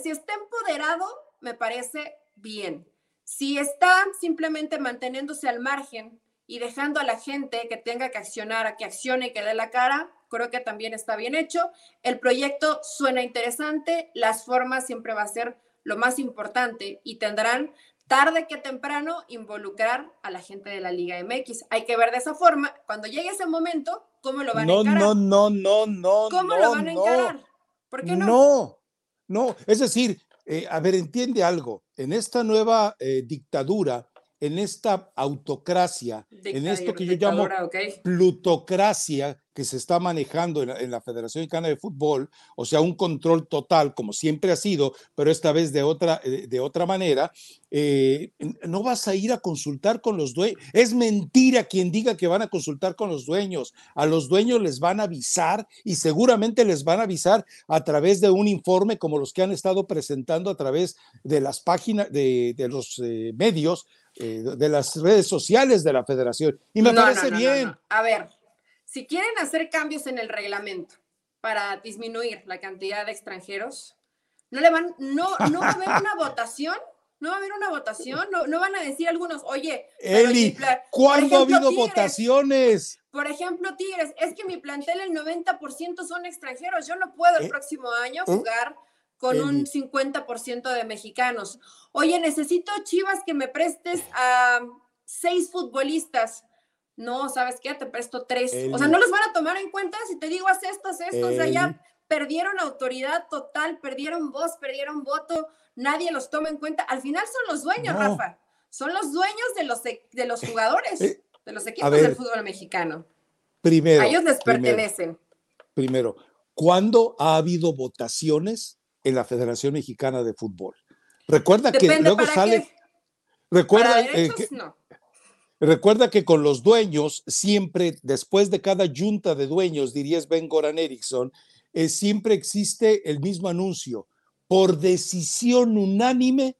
si está empoderado, me parece bien. Si está simplemente manteniéndose al margen y dejando a la gente que tenga que accionar, que accione y que dé la cara, creo que también está bien hecho. El proyecto suena interesante, las formas siempre va a ser lo más importante y tendrán tarde que temprano involucrar a la gente de la Liga MX. Hay que ver de esa forma, cuando llegue ese momento, cómo lo van a encarar. No, no, no, no, ¿Cómo lo van a encarar? ¿Por qué no? No, no, es decir, eh, a ver, entiende algo, en esta nueva eh, dictadura, en esta autocracia, en esto que yo llamo plutocracia que se está manejando en la, Federación Mexicana de Fútbol, o sea, un control total, como siempre ha sido, pero esta vez de otra, eh, de otra manera, eh, no vas a ir a consultar con los dueños. Es mentira quien diga que van a consultar con los dueños. A los dueños les van a avisar y seguramente les van a avisar a través de un informe como los que han estado presentando a través de las páginas, de, los eh, medios eh, de las redes sociales de la federación. Y me parece bien. A ver, si quieren hacer cambios en el reglamento para disminuir la cantidad de extranjeros, no le van, no, no va a haber una votación, no va a haber una votación, no, no van a decir algunos, oye, Eli, ¿cuándo ha habido votaciones? Por ejemplo, Tigres, es que mi plantel el 90% son extranjeros, yo no puedo el eh, próximo año ¿eh? Con un 50% de mexicanos. Oye, necesito Chivas que me prestes a seis futbolistas. No, ¿sabes qué? Te presto tres. O sea, no los van a tomar en cuenta si te digo, haz esto, haz esto. O sea, ya perdieron autoridad total, perdieron voz, perdieron voto. Nadie los toma en cuenta. Al final son los dueños, Rafa. Son los dueños de los, e, de los jugadores, eh, de los equipos del fútbol mexicano. Primero. A ellos les pertenecen. Primero, ¿cuándo ha habido votaciones en la Federación Mexicana de Fútbol. Recuerda que luego sale. Recuerda, eh, que, no. recuerda que con los dueños, siempre, después de cada junta de dueños, diría Ben Goran Eriksson, eh, siempre existe el mismo anuncio. Por decisión unánime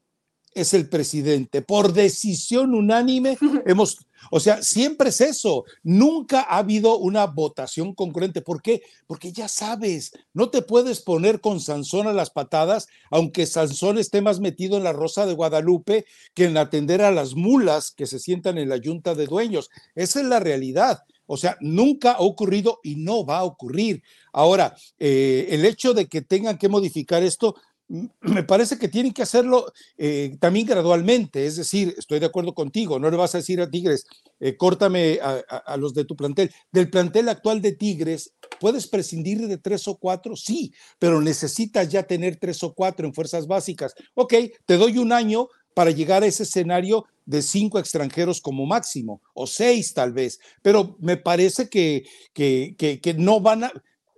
es el presidente. Por decisión unánime hemos, o sea, siempre es eso. Nunca ha habido una votación concurrente. ¿Por qué? Porque ya sabes, no te puedes poner con Sansón a las patadas, aunque Sansón esté más metido en la Rosa de Guadalupe que en atender a las mulas que se sientan en la junta de dueños. Esa es la realidad. O sea, nunca ha ocurrido y no va a ocurrir. Ahora, eh, el hecho de que tengan que modificar esto, me parece que tienen que hacerlo eh, también gradualmente, es decir, estoy de acuerdo contigo, no le vas a decir a Tigres, eh, córtame a, los de tu plantel. Del plantel actual de Tigres, ¿puedes prescindir de tres o cuatro? Sí, pero necesitas ya tener tres o cuatro en fuerzas básicas. Ok, te doy un año para llegar a ese escenario de cinco extranjeros como máximo, o seis tal vez, pero me parece que, que, que no van a,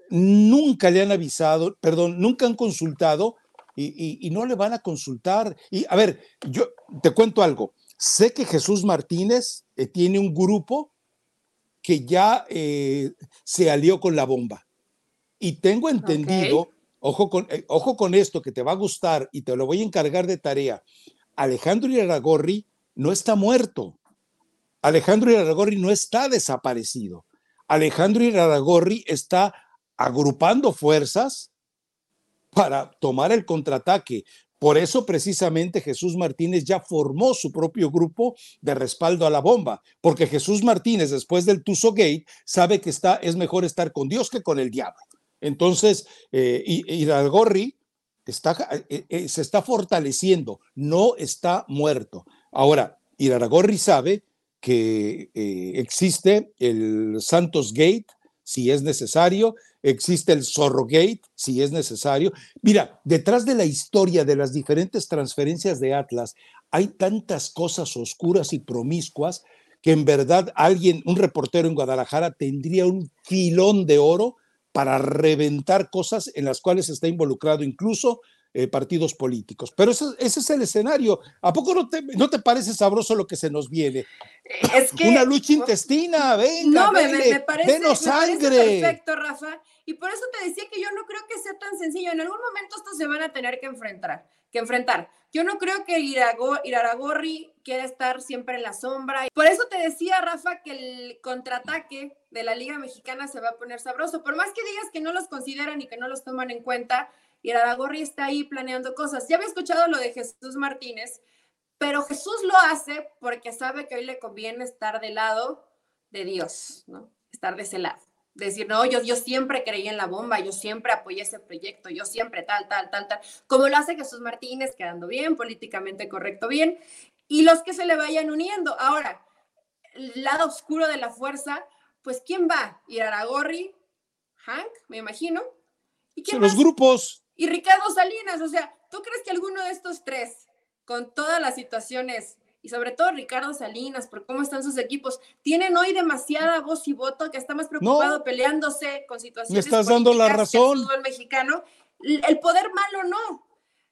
nunca le han avisado, perdón, nunca han consultado y, no le van a consultar. Y a ver, yo te cuento algo. Sé que Jesús Martínez eh, tiene un grupo que ya eh, se alió con la bomba. Y tengo entendido, ojo, con, eh, ojo con esto que te va a gustar y te lo voy a encargar de tarea. Alejandro Iraragorri no está muerto. Alejandro Iraragorri no está desaparecido. Alejandro Iraragorri está agrupando fuerzas para tomar el contraataque. Por eso precisamente Jesús Martínez ya formó su propio grupo de respaldo a la bomba, porque Jesús Martínez después del Tuso Gate sabe que está, es mejor estar con Dios que con el diablo. Entonces, eh, Hidalgorri está, eh, eh, se está fortaleciendo, no está muerto. Ahora, Iraragorri sabe que eh, existe el Santos Gate, si es necesario, existe el Zorro Gate, si es necesario. Mira, detrás de la historia de las diferentes transferencias de Atlas, hay tantas cosas oscuras y promiscuas que en verdad alguien, un reportero en Guadalajara, tendría un filón de oro para reventar cosas en las cuales está involucrado incluso eh, partidos políticos. Pero ese, es el escenario. ¿A poco no te, no te parece sabroso lo que se nos viene? Es que, Una lucha intestina, venga, no, me, me, parece, sangre. perfecto, Rafa. Y por eso te decía que yo no creo que sea tan sencillo. En algún momento estos se van a tener que enfrentar. Que enfrentar. Yo no creo que Iraragorri quiera estar siempre en la sombra. Por eso te decía, Rafa, que el contraataque de la Liga Mexicana se va a poner sabroso. Por más que digas que no los consideran y que no los toman en cuenta, y Aragorri está ahí planeando cosas. Ya había escuchado lo de Jesús Martínez, pero Jesús lo hace porque sabe que hoy le conviene estar del lado de Dios, ¿no? Estar de ese lado. Decir, no, yo, yo siempre creí en la bomba, yo siempre apoyé ese proyecto, yo siempre tal, tal, tal, tal, como lo hace Jesús Martínez, quedando bien, políticamente correcto, bien, y los que se le vayan uniendo. Ahora, el lado oscuro de la fuerza, pues ¿quién va? Aragorri, Hank, me imagino. ¿Y quién Los grupos y Ricardo Salinas. O sea, ¿tú crees que alguno de estos tres, con todas las situaciones, y sobre todo Ricardo Salinas, por cómo están sus equipos, tienen hoy demasiada voz y voto que está más preocupado peleándose con situaciones. Me estás dando la razón. El mexicano, el poder malo no.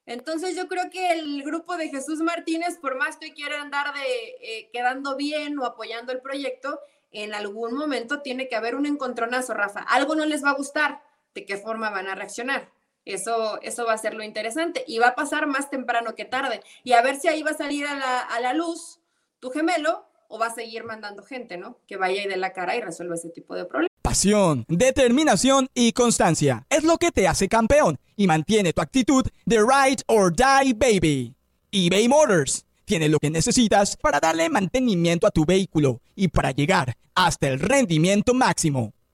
Entonces yo creo que el grupo de Jesús Martínez, por más que quiera andar de eh, quedando bien o apoyando el proyecto, en algún momento tiene que haber un encontronazo, Rafa. Algo no les va a gustar. ¿De qué forma van a reaccionar? Eso, eso va a ser lo interesante y va a pasar más temprano que tarde. Y a ver si ahí va a salir a la, a la luz tu gemelo o va a seguir mandando gente, ¿no? Que vaya y dé la cara y resuelva ese tipo de problemas. Pasión, determinación y constancia es lo que te hace campeón y mantiene tu actitud de ride or die baby. eBay Motors tiene lo que necesitas para darle mantenimiento a tu vehículo y para llegar hasta el rendimiento máximo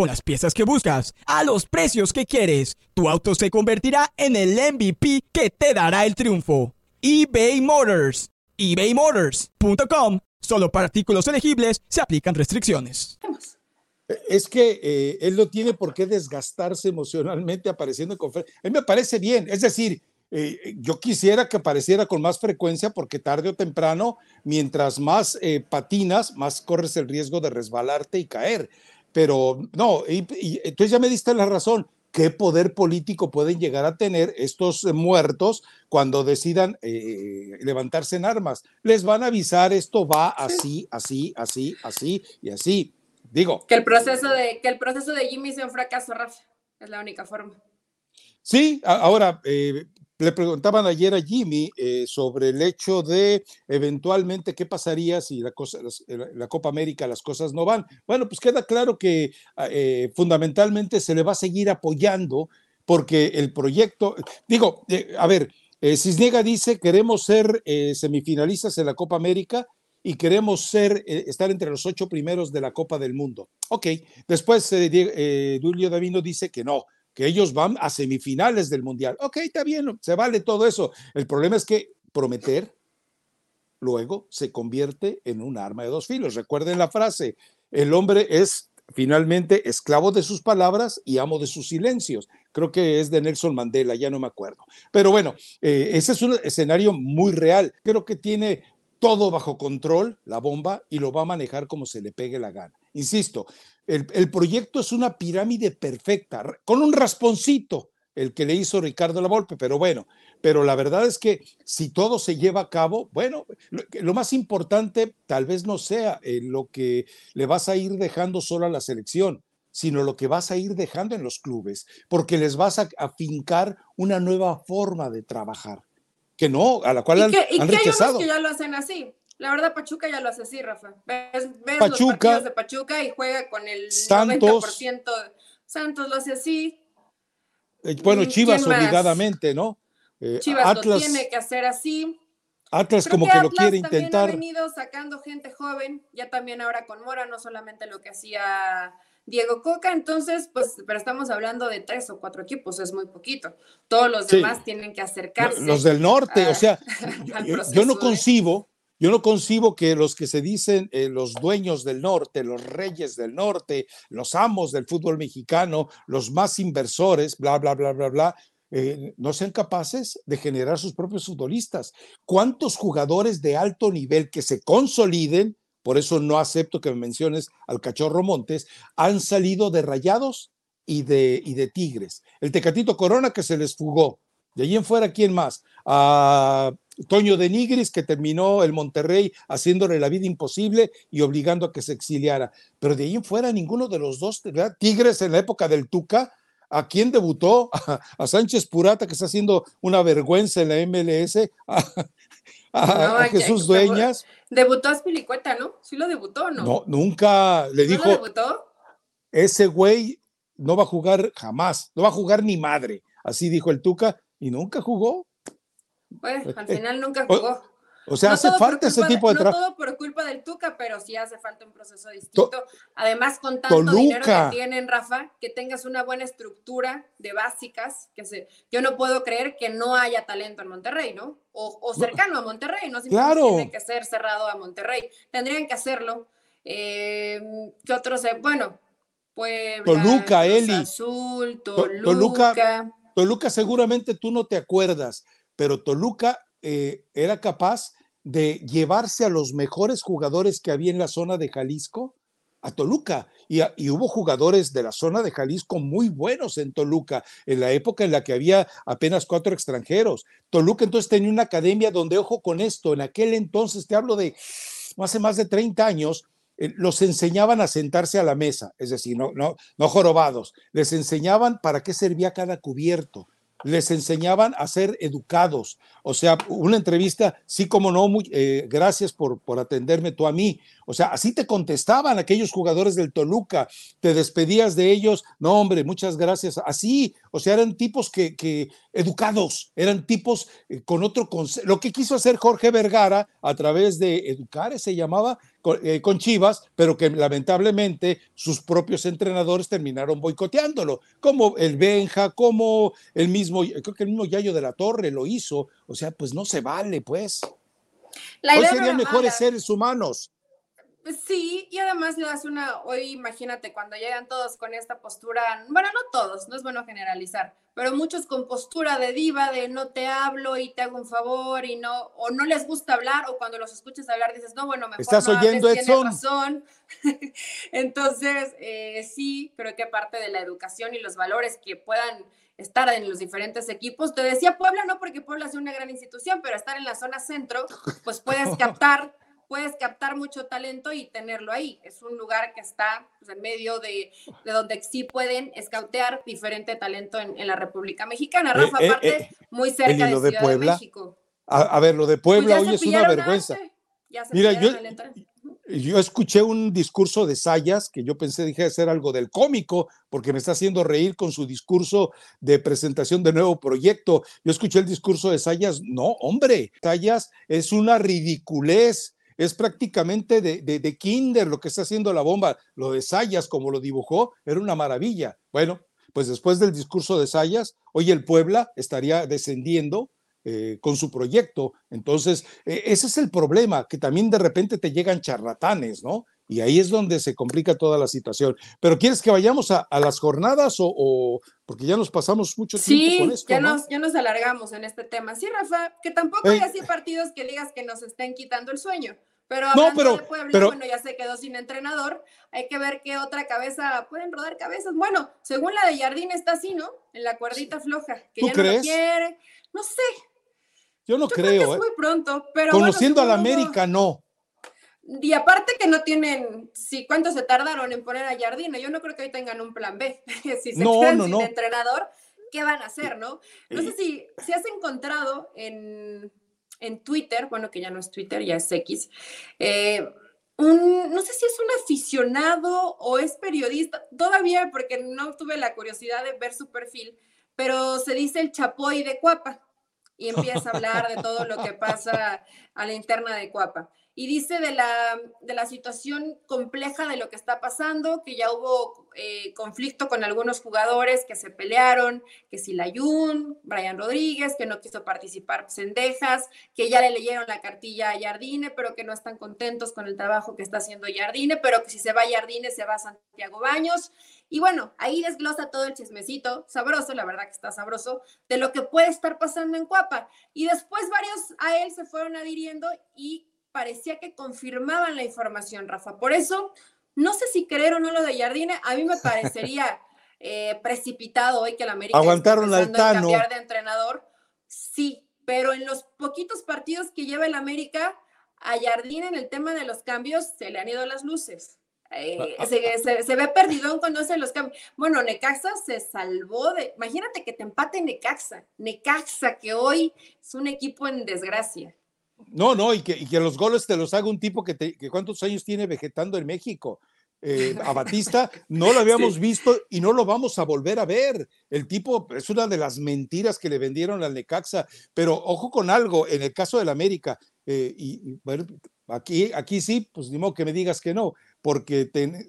Con las piezas que buscas, a los precios que quieres, tu auto se convertirá en el MVP que te dará el triunfo. eBay Motors. ebaymotors.com. Solo para artículos elegibles se aplican restricciones. Es que eh, él no tiene por qué desgastarse emocionalmente apareciendo en conferencia. A mí me parece bien. Es decir, eh, yo quisiera que apareciera con más frecuencia porque tarde o temprano, mientras más eh, patinas, más corres el riesgo de resbalarte y caer. Pero no, y, entonces ya me diste la razón. ¿Qué poder político pueden llegar a tener estos muertos cuando decidan levantarse en armas? Les van a avisar, esto va así, así, así, así y así Digo. Que el proceso de, que el proceso de Jimmy sea un fracaso, Rafa. Es la única forma. Sí, ahora, eh, le preguntaban ayer a Jimmy eh, sobre el hecho de eventualmente qué pasaría si la, cosa, la, Copa América las cosas no van. Bueno, pues queda claro que ah, eh, fundamentalmente se le va a seguir apoyando porque el proyecto, digo, a ver, Cisniega dice queremos ser semifinalistas en la Copa América y queremos ser, eh, estar entre los ocho primeros de la Copa del Mundo. Ok, después eh, eh, Julio Davino dice que no, que ellos van a semifinales del Mundial. Ok, está bien, se vale todo eso. El problema es que prometer luego se convierte en un arma de dos filos. Recuerden la frase, el hombre es finalmente esclavo de sus palabras y amo de sus silencios. Creo que es de Nelson Mandela, ya no me acuerdo. Pero bueno, ese es un escenario muy real. Creo que tiene todo bajo control, la bomba, y lo va a manejar como se le pegue la gana. Insisto, el, proyecto es una pirámide perfecta, con un rasponcito, el que le hizo Ricardo Lavolpe, pero bueno, pero la verdad es que si todo se lleva a cabo, bueno, lo, más importante tal vez no sea eh, lo que le vas a ir dejando solo a la selección, sino lo que vas a ir dejando en los clubes, porque les vas a afincar una nueva forma de trabajar que no, a la cual han, y que, Hay unos que ya lo hacen así. La verdad, Pachuca ya lo hace así, Rafa. Ves, los partidos de Pachuca y juega con el Santos, 90%. Santos lo hace así. Eh, bueno, Chivas obligadamente, ¿no? Eh, Chivas lo tiene que hacer así. Atlas como que, lo quiere intentar. Ha venido sacando gente joven, ya también ahora con Mora, no solamente lo que hacía Diego Coca, entonces, pues, pero estamos hablando de tres o cuatro equipos, es muy poquito. Todos los demás tienen que acercarse. Los del norte, o sea, yo, no concibo, yo no concibo que los que se dicen eh, los dueños del norte, los reyes del norte, los amos del fútbol mexicano, los más inversores, bla, bla, bla, bla, bla, eh, no sean capaces de generar sus propios futbolistas. ¿Cuántos jugadores de alto nivel que se consoliden por eso no acepto que me menciones al cachorro Montes, han salido de rayados y de, y de tigres. El Tecatito Corona que se les fugó. De allí en fuera, ¿quién más? A Toño de Nigris, que terminó el Monterrey haciéndole la vida imposible y obligando a que se exiliara. Pero de ahí en fuera, ninguno de los dos, Tigres en la época del Tuca, ¿a quién debutó? A, Sánchez Purata, que está haciendo una vergüenza en la MLS, a, Jesús Dueñas. Debutó a Spilicueta, ¿no? Sí lo debutó, ¿no? No, nunca le dijo. Lo debutó? Ese güey no va a jugar jamás, no va a jugar ni madre. Así dijo el Tuca y nunca jugó. Al final nunca jugó. O sea, hace falta ese tipo de trabajo. No todo por culpa del Tuca, pero sí hace falta un proceso distinto. Además, con tanto dinero que tienen, Rafa, que tengas una buena estructura de básicas, que se, yo no puedo creer que no haya talento en Monterrey, ¿no? O, cercano a Monterrey, no claro. tiene que ser cerrado a Monterrey. Tendrían que hacerlo. Eh, ¿Qué otros? Bueno, Puebla, Toluca, Eli. Azul, Toluca. Toluca seguramente tú no te acuerdas, pero Toluca eh, era capaz de llevarse a los mejores jugadores que había en la zona de Jalisco a Toluca. Y, hubo jugadores de la zona de Jalisco muy buenos en Toluca, en la época en la que había apenas cuatro extranjeros. Toluca entonces tenía una academia donde, ojo con esto, en aquel entonces, te hablo de hace más de 30 años, eh, los enseñaban a sentarse a la mesa, es decir, no, no, no jorobados, les enseñaban para qué servía cada cubierto, les enseñaban a ser educados. O sea, una entrevista, sí, como no, eh, gracias por, por atenderme tú a mí. O sea, así te contestaban aquellos jugadores del Toluca, te despedías de ellos, no, hombre, muchas gracias. Así, o sea, eran tipos que, que educados, eran tipos eh, con otro concepto. Lo que quiso hacer Jorge Vergara a través de Educar, se llamaba, eh, con, Chivas, pero que lamentablemente sus propios entrenadores terminaron boicoteándolo, como el Benja, como el mismo, creo que el mismo Yayo de la Torre lo hizo, o sea, pues no se vale, pues. La Hoy serían mejores seres humanos. Sí, y además le das una, hoy imagínate cuando llegan todos con esta postura, bueno, no todos, no es bueno generalizar, pero muchos con postura de diva, de no te hablo y te hago un favor y no, o no les gusta hablar, o cuando los escuchas hablar dices, no, bueno, mejor ¿Estás no oyendo, hables, razón. Entonces, eh, sí, creo que parte de la educación y los valores que puedan estar en los diferentes equipos. Te decía Puebla, no porque Puebla sea una gran institución, pero estar en la zona centro, pues puedes captar puedes captar mucho talento y tenerlo ahí. Es un lugar que está pues, en medio de, donde sí pueden escautear diferente talento en, la República Mexicana. Rafa, eh, eh, aparte, eh, muy cerca de, Ciudad de, México. A, ver, lo de pues Puebla hoy es una vergüenza. Mira, yo, yo escuché un discurso de Sayas que yo pensé, dije, ser algo del cómico, porque me está haciendo reír con su discurso de presentación de nuevo proyecto. Yo escuché el discurso de Sayas, no, hombre, Sayas es una ridiculez es prácticamente de, de, kinder lo que está haciendo la bomba. Lo de Sayas, como lo dibujó, era una maravilla. Bueno, pues después del discurso de Sayas, hoy el Puebla estaría descendiendo eh, con su proyecto. Entonces, e, ese es el problema, que también de repente te llegan charlatanes, ¿no? Y ahí es donde se complica toda la situación. Pero ¿quieres que vayamos a, las jornadas o, porque ya nos pasamos mucho tiempo con esto? Ya, nos, ya nos alargamos en este tema. Sí, Rafa, que tampoco hay así partidos que digas que nos estén quitando el sueño. Pero hablando de Puebla, bueno, ya se quedó sin entrenador. Hay que ver qué otra cabeza pueden rodar cabezas. Bueno, según la de Jardín está así, ¿no? En la cuerdita floja, que ya no quiere. No sé. Yo no creo. ¿eh? muy pronto, pero conociendo a la América, no. Y aparte que no tienen, sí, ¿cuánto se tardaron en poner a Jardín? Yo no creo que hoy tengan un plan B. si se quedan sin entrenador, ¿qué van a hacer, no? No sé si, si has encontrado en en Twitter, bueno, que ya no es Twitter, ya es X, eh, un, no sé si es un aficionado o es periodista, todavía porque no tuve la curiosidad de ver su perfil, pero se dice el chapoy de Cuapa y empieza a hablar de todo lo que pasa a la interna de Cuapa y dice de la, de la situación compleja de lo que está pasando, que ya hubo eh, conflicto con algunos jugadores que se pelearon, que si Layun, Brian Rodríguez, que no quiso participar Sendejas, que ya le leyeron la cartilla a Jardine, pero que no están contentos con el trabajo que está haciendo Jardine, pero que si se va Jardine se va Santiago Baños. Y bueno, ahí desglosa todo el chismecito, sabroso, la verdad que está sabroso, de lo que puede estar pasando en Cuapa. Y después varios a él se fueron adhiriendo y parecía que confirmaban la información, Rafa. Por eso, no sé si creer o no lo de Jardine, a mí me parecería eh, precipitado hoy que el América aguantaron al Tano. cambiar de entrenador. Sí, pero en los poquitos partidos que lleva el América, a Jardine en el tema de los cambios se le han ido las luces. Eh, ah, se, ah. se, ve perdido cuando hace los cambios. Bueno, Necaxa se salvó de. Imagínate que te empate Necaxa. Necaxa, que hoy es un equipo en desgracia. No, no, y que, y que, los goles te los haga un tipo que, te, que cuántos años tiene vegetando en México. Eh, a Batista no lo habíamos visto y no lo vamos a volver a ver. El tipo es una de las mentiras que le vendieron al Necaxa, pero ojo con algo, en el caso del América, eh, y, bueno, aquí, aquí sí, pues ni modo que me digas que no, porque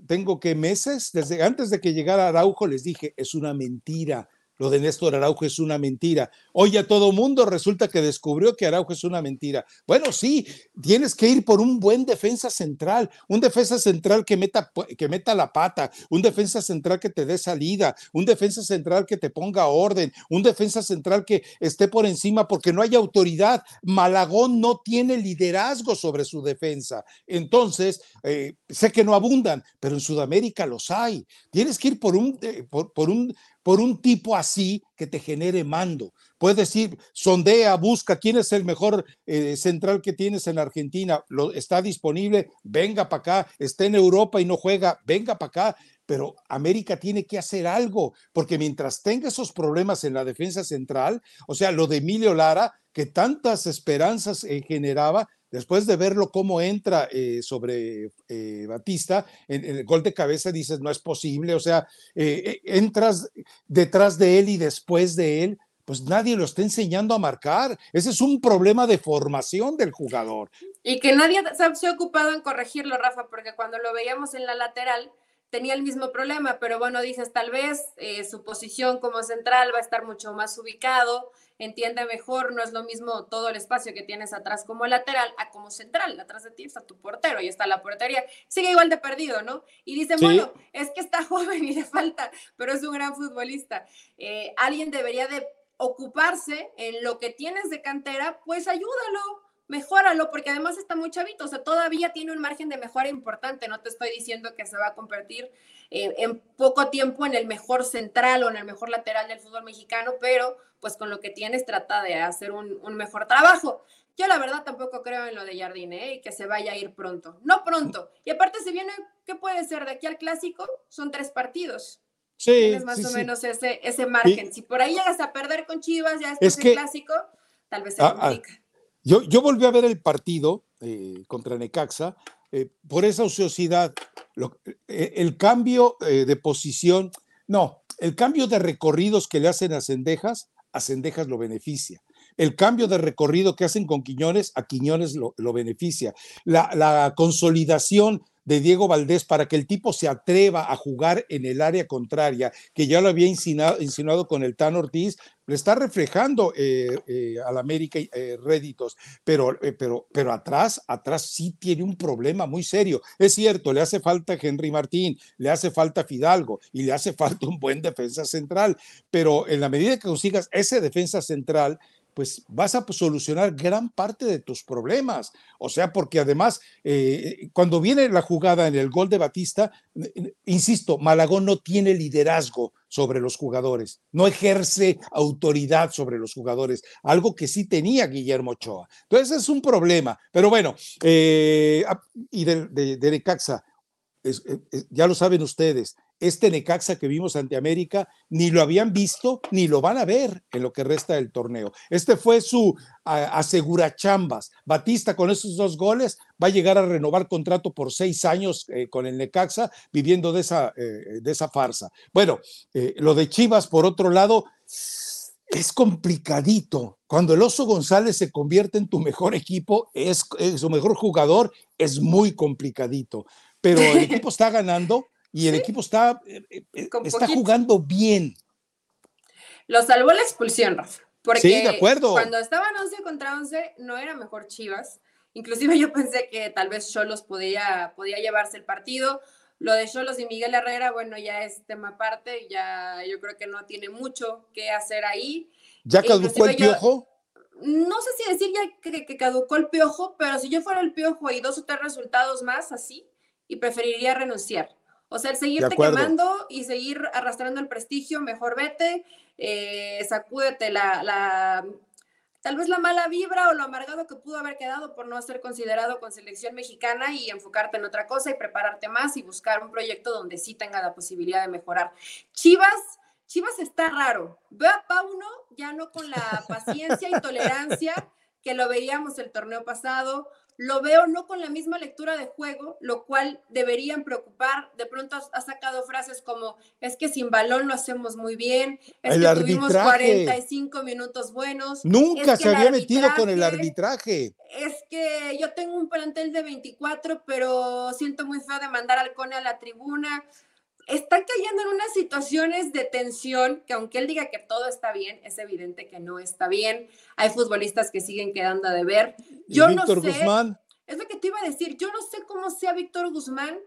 tengo que meses, desde antes de que llegara Araujo, les dije, es una mentira lo de Néstor Araujo es una mentira. Hoy a todo mundo resulta que descubrió que Araujo es una mentira. Bueno, sí, tienes que ir por un buen defensa central, un defensa central que meta, que meta la pata, un defensa central que te dé salida, un defensa central que te ponga orden, un defensa central que esté por encima porque no hay autoridad. Malagón no tiene liderazgo sobre su defensa. Entonces, eh, sé que no abundan, pero en Sudamérica los hay. Tienes que ir por un, eh, por un por un tipo así que te genere mando. Puedes decir, sondea, busca quién es el mejor eh, central que tienes en Argentina, está disponible, venga para acá, está en Europa y no juega, venga para acá. Pero América tiene que hacer algo, porque mientras tenga esos problemas en la defensa central, o sea, lo de Emilio Lara, que tantas esperanzas eh, generaba, después de verlo cómo entra eh, sobre eh, Batista, en, el gol de cabeza dices, no es posible, o sea, entras detrás de él y después de él, pues nadie lo está enseñando a marcar. Ese es un problema de formación del jugador. Y que nadie se ha ocupado en corregirlo, Rafa, porque cuando lo veíamos en la lateral, tenía el mismo problema, pero bueno, dices, tal vez eh, su posición como central va a estar mucho más ubicado, entiende mejor, no es lo mismo todo el espacio que tienes atrás como lateral a como central, atrás de ti está tu portero y está la portería, sigue igual de perdido, ¿no? Y dicen, bueno, es que está joven y le falta, pero es un gran futbolista. Eh, alguien debería de ocuparse en lo que tienes de cantera, pues ayúdalo mejóralo, porque además está muy chavito, o sea, todavía tiene un margen de mejora importante. No te estoy diciendo que se va a convertir eh, en poco tiempo en el mejor central o en el mejor lateral del fútbol mexicano, pero pues con lo que tienes trata de hacer un, mejor trabajo. Yo la verdad tampoco creo en lo de Jardine ¿eh? y que se vaya a ir pronto. No pronto. Y aparte se viene, ¿qué puede ser? De aquí al clásico son tres partidos. Sí. Tienes más o menos ese, ese margen. Si por ahí llegas a perder con Chivas ya después es del clásico, tal vez se ah, ah, complica. Yo, yo volví a ver el partido eh, contra Necaxa eh, por esa ociosidad. Eh, el cambio de posición, no, el cambio de recorridos que le hacen a Cendejas, a Cendejas lo beneficia. El cambio de recorrido que hacen con Quiñones, a Quiñones lo, beneficia. La, la consolidación de Diego Valdés para que el tipo se atreva a jugar en el área contraria, que ya lo había insinuado, con el Tan Ortiz, le está reflejando eh, eh, al América eh, réditos, pero, pero, pero atrás, atrás sí tiene un problema muy serio. Es cierto, le hace falta Henry Martín, le hace falta Fidalgo y le hace falta un buen defensa central, pero en la medida que consigas ese defensa central, pues vas a solucionar gran parte de tus problemas. O sea, porque además, eh, cuando viene la jugada en el gol de Batista, insisto, Malagón no tiene liderazgo sobre los jugadores, no ejerce autoridad sobre los jugadores, algo que sí tenía Guillermo Ochoa. Entonces es un problema. Pero bueno, eh, y de, de, de eh, ya lo saben ustedes, este Necaxa que vimos ante América ni lo habían visto ni lo van a ver en lo que resta del torneo. Este fue su asegura chambas. Batista con esos dos goles va a llegar a renovar contrato por seis años eh, con el Necaxa viviendo de esa, eh, de esa farsa. Bueno, eh, lo de Chivas, por otro lado, es complicadito. Cuando el Oso González se convierte en tu mejor equipo, es, es su mejor jugador, es muy complicadito. Pero el equipo está ganando y el equipo está, eh, eh, está jugando bien. Lo salvó la expulsión, Rafa. Porque sí, de acuerdo. cuando estaban 11 contra 11 no era mejor Chivas. Inclusive yo pensé que tal vez Cholos podía, podía llevarse el partido. Lo de Cholos y Miguel Herrera, bueno, ya es tema aparte, ya yo creo que no tiene mucho que hacer ahí. ¿Ya caducó el piojo? no sé si decir ya que, que, caducó el piojo, pero si yo fuera el piojo y dos o tres resultados más así, y preferiría renunciar. O sea, el seguirte quemando y seguir arrastrando el prestigio, mejor vete, eh, sacúdete la, la, tal vez la mala vibra o lo amargado que pudo haber quedado por no ser considerado con selección mexicana y enfocarte en otra cosa y prepararte más y buscar un proyecto donde sí tenga la posibilidad de mejorar. Chivas, Chivas está raro. Veo a Pauno ya no con la paciencia y tolerancia que lo veíamos el torneo pasado lo veo no con la misma lectura de juego, lo cual deberían preocupar. De pronto ha sacado frases como, es que sin balón lo hacemos muy bien, es que tuvimos 45 minutos buenos. Nunca se había metido con el arbitraje. Es que yo tengo un plantel de 24, pero siento muy feo de mandar al Cone a la tribuna está cayendo en unas situaciones de tensión que aunque él diga que todo está bien, es evidente que no está bien. Hay futbolistas que siguen quedando de ver. Yo no sé. Guzmán? Es lo que te iba a decir. Yo no sé cómo sea Víctor Guzmán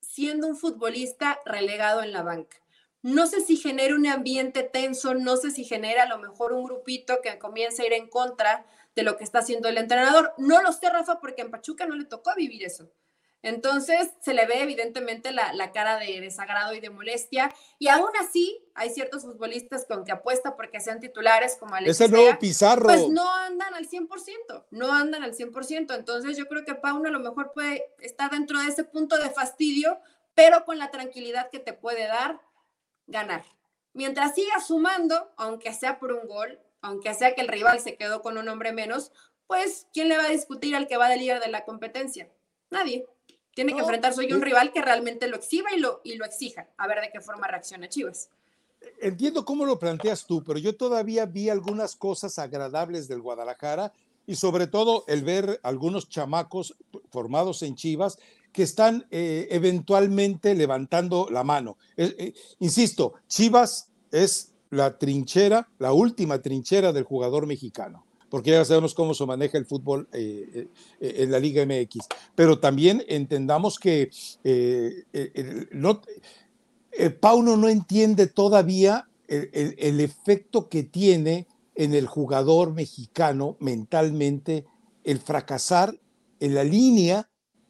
siendo un futbolista relegado en la banca. No sé si genera un ambiente tenso, no sé si genera a lo mejor un grupito que comience a ir en contra de lo que está haciendo el entrenador. No lo sé, Rafa, porque en Pachuca no le tocó vivir eso. Entonces se le ve evidentemente la, cara de desagrado y de molestia. Y aún así, hay ciertos futbolistas con que apuesta porque sean titulares, como Alexis. Es el nuevo Pizarro. Pues no andan al 100%, no andan al 100%. Entonces yo creo que Pauno a lo mejor puede estar dentro de ese punto de fastidio, pero con la tranquilidad que te puede dar ganar. mientras siga sumando, aunque sea por un gol, aunque sea que el rival se quedó con un hombre menos, pues ¿quién le va a discutir al que va de líder de la competencia? Nadie. Tiene que enfrentarse hoy un rival que realmente lo exhiba y lo, y lo exija, a ver de qué forma reacciona Chivas. Entiendo cómo lo planteas tú, pero yo todavía vi algunas cosas agradables del Guadalajara y sobre todo el ver algunos chamacos formados en Chivas que están eh, eventualmente levantando la mano. Eh, insisto, Chivas es la trinchera, la última trinchera del jugador mexicano porque ya sabemos cómo se maneja el fútbol eh, en la Liga MX. Pero también entendamos que no, Pauno no entiende todavía el, efecto que tiene en el jugador mexicano mentalmente el fracasar en la línea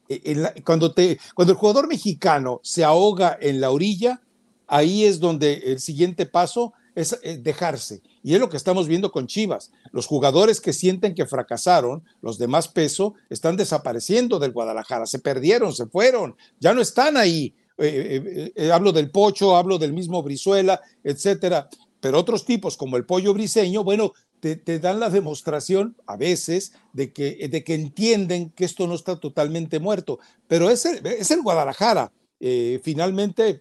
eh, cuando, el jugador mexicano se ahoga en la orilla, ahí es donde el siguiente paso es eh, dejarse. Y es lo que estamos viendo con Chivas. Los jugadores que sienten que fracasaron, los de más peso, están desapareciendo del Guadalajara, se perdieron, se fueron, ya no están ahí. Eh, hablo del Pocho, hablo del mismo Brizuela, etcétera. Pero otros tipos como el Pollo Briseño, bueno, te, dan la demostración a veces de que, de que entienden que esto no está totalmente muerto. Pero es el, es el Guadalajara. Eh, finalmente,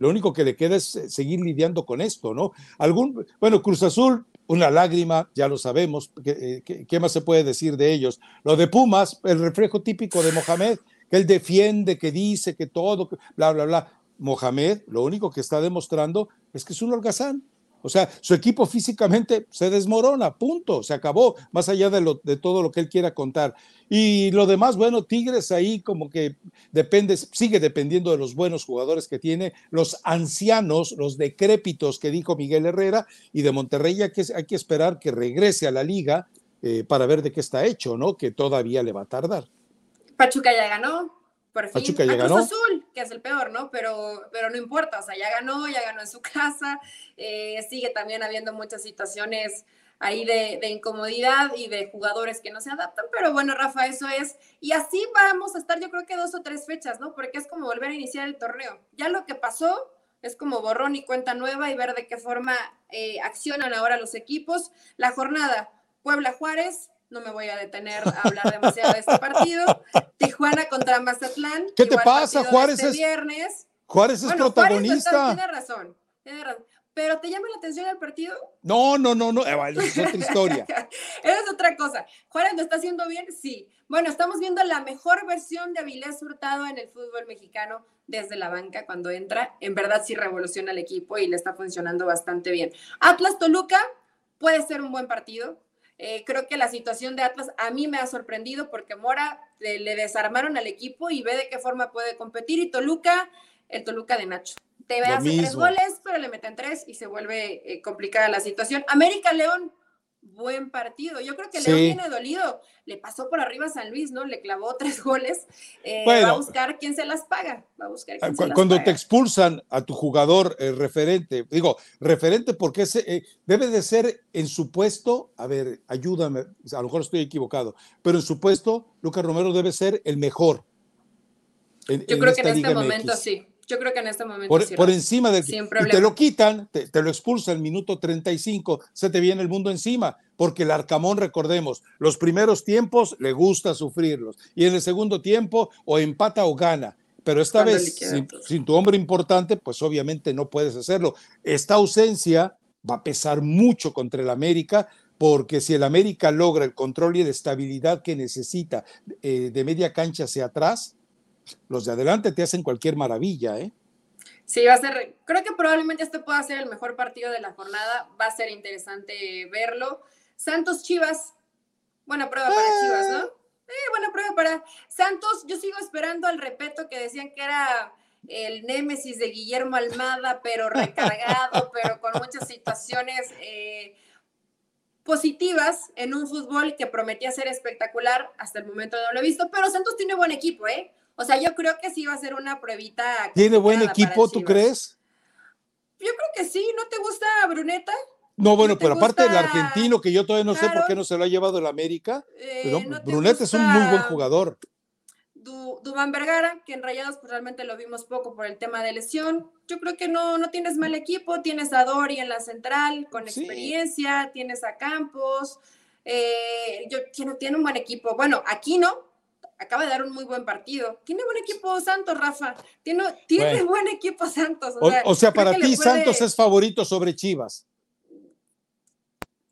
lo único que le queda es eh, seguir lidiando con esto, ¿no? Algún, bueno, Cruz Azul, una lágrima, ya lo sabemos, ¿qué, eh, qué más se puede decir de ellos? Lo de Pumas, el reflejo típico de Mohamed, que él defiende, que dice que todo, bla, bla, bla. Mohamed, lo único que está demostrando es que es un holgazán, o sea, su equipo físicamente se desmorona, punto, se acabó, más allá de, lo, de todo lo que él quiera contar. Y lo demás, bueno, Tigres ahí como que depende, sigue dependiendo de los buenos jugadores que tiene, los ancianos, los decrépitos que dijo Miguel Herrera, y de Monterrey hay que, hay que esperar que regrese a la liga eh, para ver de qué está hecho, ¿no? Que todavía le va a tardar. Pachuca ya ganó, por fin. Pachuca ya ganó. Azul, que es el peor, ¿no? Pero, pero no importa, o sea, ya ganó, ya ganó en su casa, eh, sigue también habiendo muchas situaciones ahí de, de, incomodidad y de jugadores que no se adaptan, pero bueno, Rafa, eso es, y así vamos a estar yo creo que dos o tres fechas, ¿no? Porque es como volver a iniciar el torneo. Ya lo que pasó es como borrón y cuenta nueva y ver de qué forma eh, accionan ahora los equipos. La jornada, Puebla Juárez, no me voy a detener a hablar demasiado de este partido. Tijuana contra Mazatlán. ¿Qué te pasa? Juárez este es viernes. Juárez es protagonista. tiene razón, tiene razón. ¿Pero te llama la atención el partido? No, no, no, no, es otra historia. Esa es otra cosa. ¿Juárez lo está haciendo bien? Sí. Bueno, estamos viendo la mejor versión de Avilés Hurtado en el fútbol mexicano desde la banca cuando entra. En verdad sí revoluciona el equipo y le está funcionando bastante bien. Atlas Toluca puede ser un buen partido. Eh, creo que la situación de Atlas a mí me ha sorprendido porque Mora le, desarmaron al equipo y ve de qué forma puede competir. Y Toluca, el Toluca de Nacho. Te ve hace tres goles, pero le meten tres y se vuelve eh, complicada la situación. América León, buen partido. Yo creo que León viene dolido. Le pasó por arriba a San Luis, ¿no? Le clavó tres goles. Eh, va a buscar quién se las paga. Va a buscar quién se Cuando te expulsan a tu jugador eh, referente, digo, referente porque ese, eh, debe de ser en su puesto, a ver, ayúdame, a lo mejor estoy equivocado, pero en su puesto, Lucas Romero debe ser el mejor. Yo creo que en este momento sí. Yo creo que en este momento. Por, por encima de. Y te lo quitan, te, lo expulsan minuto 35, se te viene el mundo encima. Porque el Arcamón, recordemos, los primeros tiempos le gusta sufrirlos. Y en el segundo tiempo, o empata o gana. Pero esta vez, sin, tu hombre importante, pues obviamente no puedes hacerlo. Esta ausencia va a pesar mucho contra el América, porque si el América logra el control y la estabilidad que necesita eh, de media cancha hacia atrás, los de adelante te hacen cualquier maravilla, ¿eh? Sí, va a ser, creo que probablemente este pueda ser el mejor partido de la jornada, va a ser interesante verlo. Santos Chivas, buena prueba para ah. Chivas, ¿no? Eh, buena prueba para Santos, yo sigo esperando al repeto que decían que era el némesis de Guillermo Almada, pero recargado, pero con muchas situaciones eh, positivas en un fútbol que prometía ser espectacular. Hasta el momento no lo he visto, pero Santos tiene buen equipo, ¿eh? O sea, yo creo que sí va a ser una pruebita. ¿Tiene buen equipo, tú crees? Yo creo que sí. ¿No te gusta Bruneta? No, bueno, pero aparte del argentino, que yo todavía no sé por qué no se lo ha llevado el América, eh, pero Bruneta es un muy buen jugador. Dubán Vergara, que en Rayados pues, realmente lo vimos poco por el tema de lesión. Yo creo que no, no tienes mal equipo, tienes a Dori en la central con experiencia, tienes a Campos, eh, yo, tiene, tiene un buen equipo. Bueno, aquí no, acaba de dar un muy buen partido. Tiene buen equipo Santos, Rafa. Tiene, tiene buen equipo Santos. O, sea, para ti Santos es favorito sobre Chivas.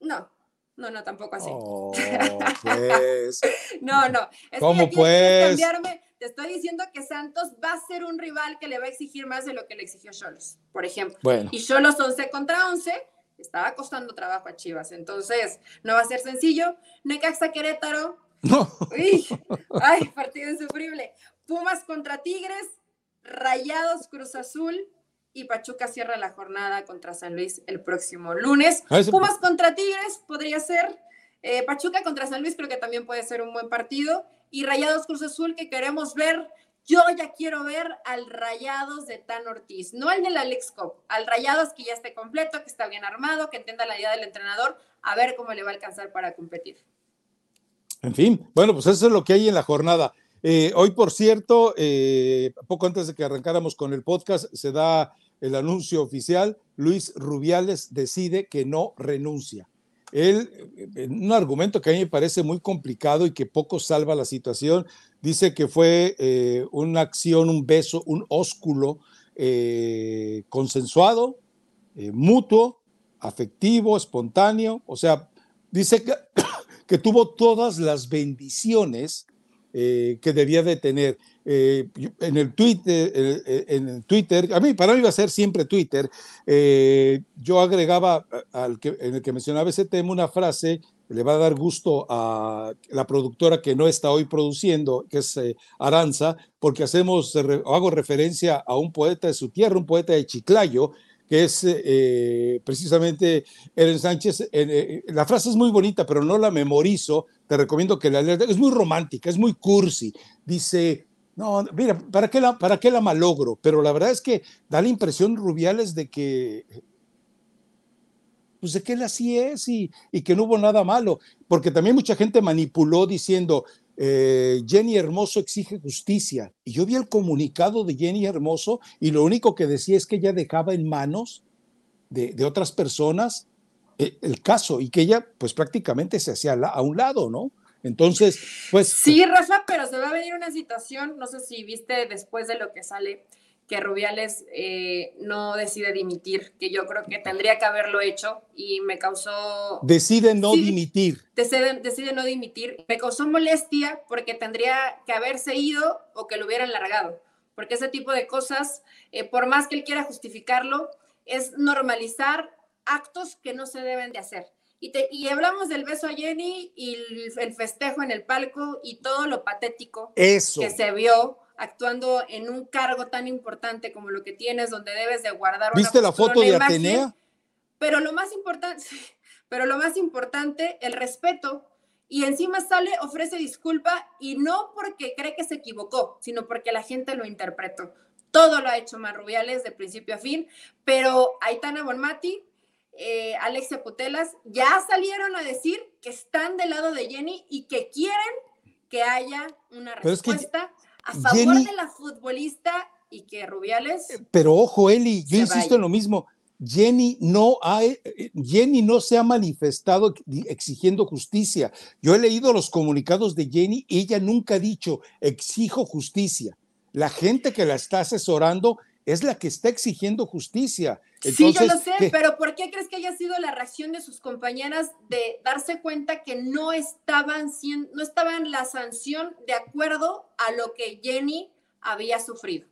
No, no, no, tampoco así. Oh, pues. no, no. ¿Cómo pues? Te estoy diciendo que Santos va a ser un rival que le va a exigir más de lo que le exigió Cholos, por ejemplo. Y Cholos 11 contra 11 estaba costando trabajo a Chivas. Entonces, no va a ser sencillo. Necaxa Querétaro. No. ay, partido insufrible. Pumas contra Tigres, Rayados Cruz Azul, y Pachuca cierra la jornada contra San Luis el próximo lunes. Ah, Pumas contra Tigres podría ser. Eh, Pachuca contra San Luis creo que también puede ser un buen partido. Y Rayados Cruz Azul que queremos ver. Yo ya quiero ver al Rayados de Tan Ortiz, no al del Alex Cop, al Rayados que ya esté completo, que está bien armado, que entienda la idea del entrenador, a ver cómo le va a alcanzar para competir. En fin, bueno, pues eso es lo que hay en la jornada. Eh, hoy, por cierto, eh, poco antes de que arrancáramos con el podcast, se da el anuncio oficial, Luis Rubiales decide que no renuncia. Él, en un argumento que a mí me parece muy complicado y que poco salva la situación, dice que fue eh, una acción, un beso, un ósculo eh, consensuado, eh, mutuo, afectivo, espontáneo, o sea, dice que, que tuvo todas las bendiciones que debía de tener. Eh, en el Twitter, eh, en el Twitter, a mí para mí iba a ser siempre Twitter, eh, yo agregaba al que, en el que mencionaba ese tema una frase que le va a dar gusto a la productora que no está hoy produciendo, que es Aranza, porque hacemos, hago referencia a un poeta de su tierra, un poeta de Chiclayo, que es precisamente Eren Sánchez. la frase es muy bonita, pero no la memorizo. Te recomiendo que la leas. Es muy romántica, es muy cursi. Dice, no, mira, ¿para qué, la, ¿para qué la malogro? Pero la verdad es que da la impresión, Rubiales, de que, pues de que él así es y, que no hubo nada malo, porque también mucha gente manipuló diciendo, eh, Jenny Hermoso exige justicia. Y yo vi el comunicado de Jenny Hermoso y lo único que decía es que ella dejaba en manos de, otras personas eh, el caso y que ella pues prácticamente se hacía a un lado, ¿no? Entonces, pues... Sí, Rafa, pero se va a venir una situación, no sé si viste después de lo que sale, que Rubiales eh, no decide dimitir, que yo creo que tendría que haberlo hecho y me causó... Decide no dimitir. Decide, decide no dimitir. Me causó molestia porque tendría que haberse ido o que lo hubieran largado, porque ese tipo de cosas, eh, por más que él quiera justificarlo, es normalizar actos que no se deben de hacer. Y, hablamos del beso a Jenny y el, festejo en el palco y todo lo patético que se vio actuando en un cargo tan importante como lo que tienes, donde debes de guardar ¿Viste la foto de Atenea? Pero lo más importante, pero lo más importante, el respeto. Y encima sale, ofrece disculpa y no porque cree que se equivocó, sino porque la gente lo interpretó. Todo lo ha hecho Marrubiales de principio a fin, pero Aitana Bonmati eh, Alexia Putelas, ya salieron a decir que están del lado de Jenny y que quieren que haya una respuesta a favor de la futbolista y que Rubiales. Eh, pero ojo, Eli, yo insisto en lo mismo. Jenny no, ha, eh, Jenny no se ha manifestado exigiendo justicia. Yo he leído los comunicados de Jenny y ella nunca ha dicho exijo justicia. La gente que la está asesorando es la que está exigiendo justicia. Sí, yo lo sé, pero ¿por qué crees que haya sido la reacción de sus compañeras de darse cuenta que no estaban, no estaban la sanción de acuerdo a lo que Jenny había sufrido?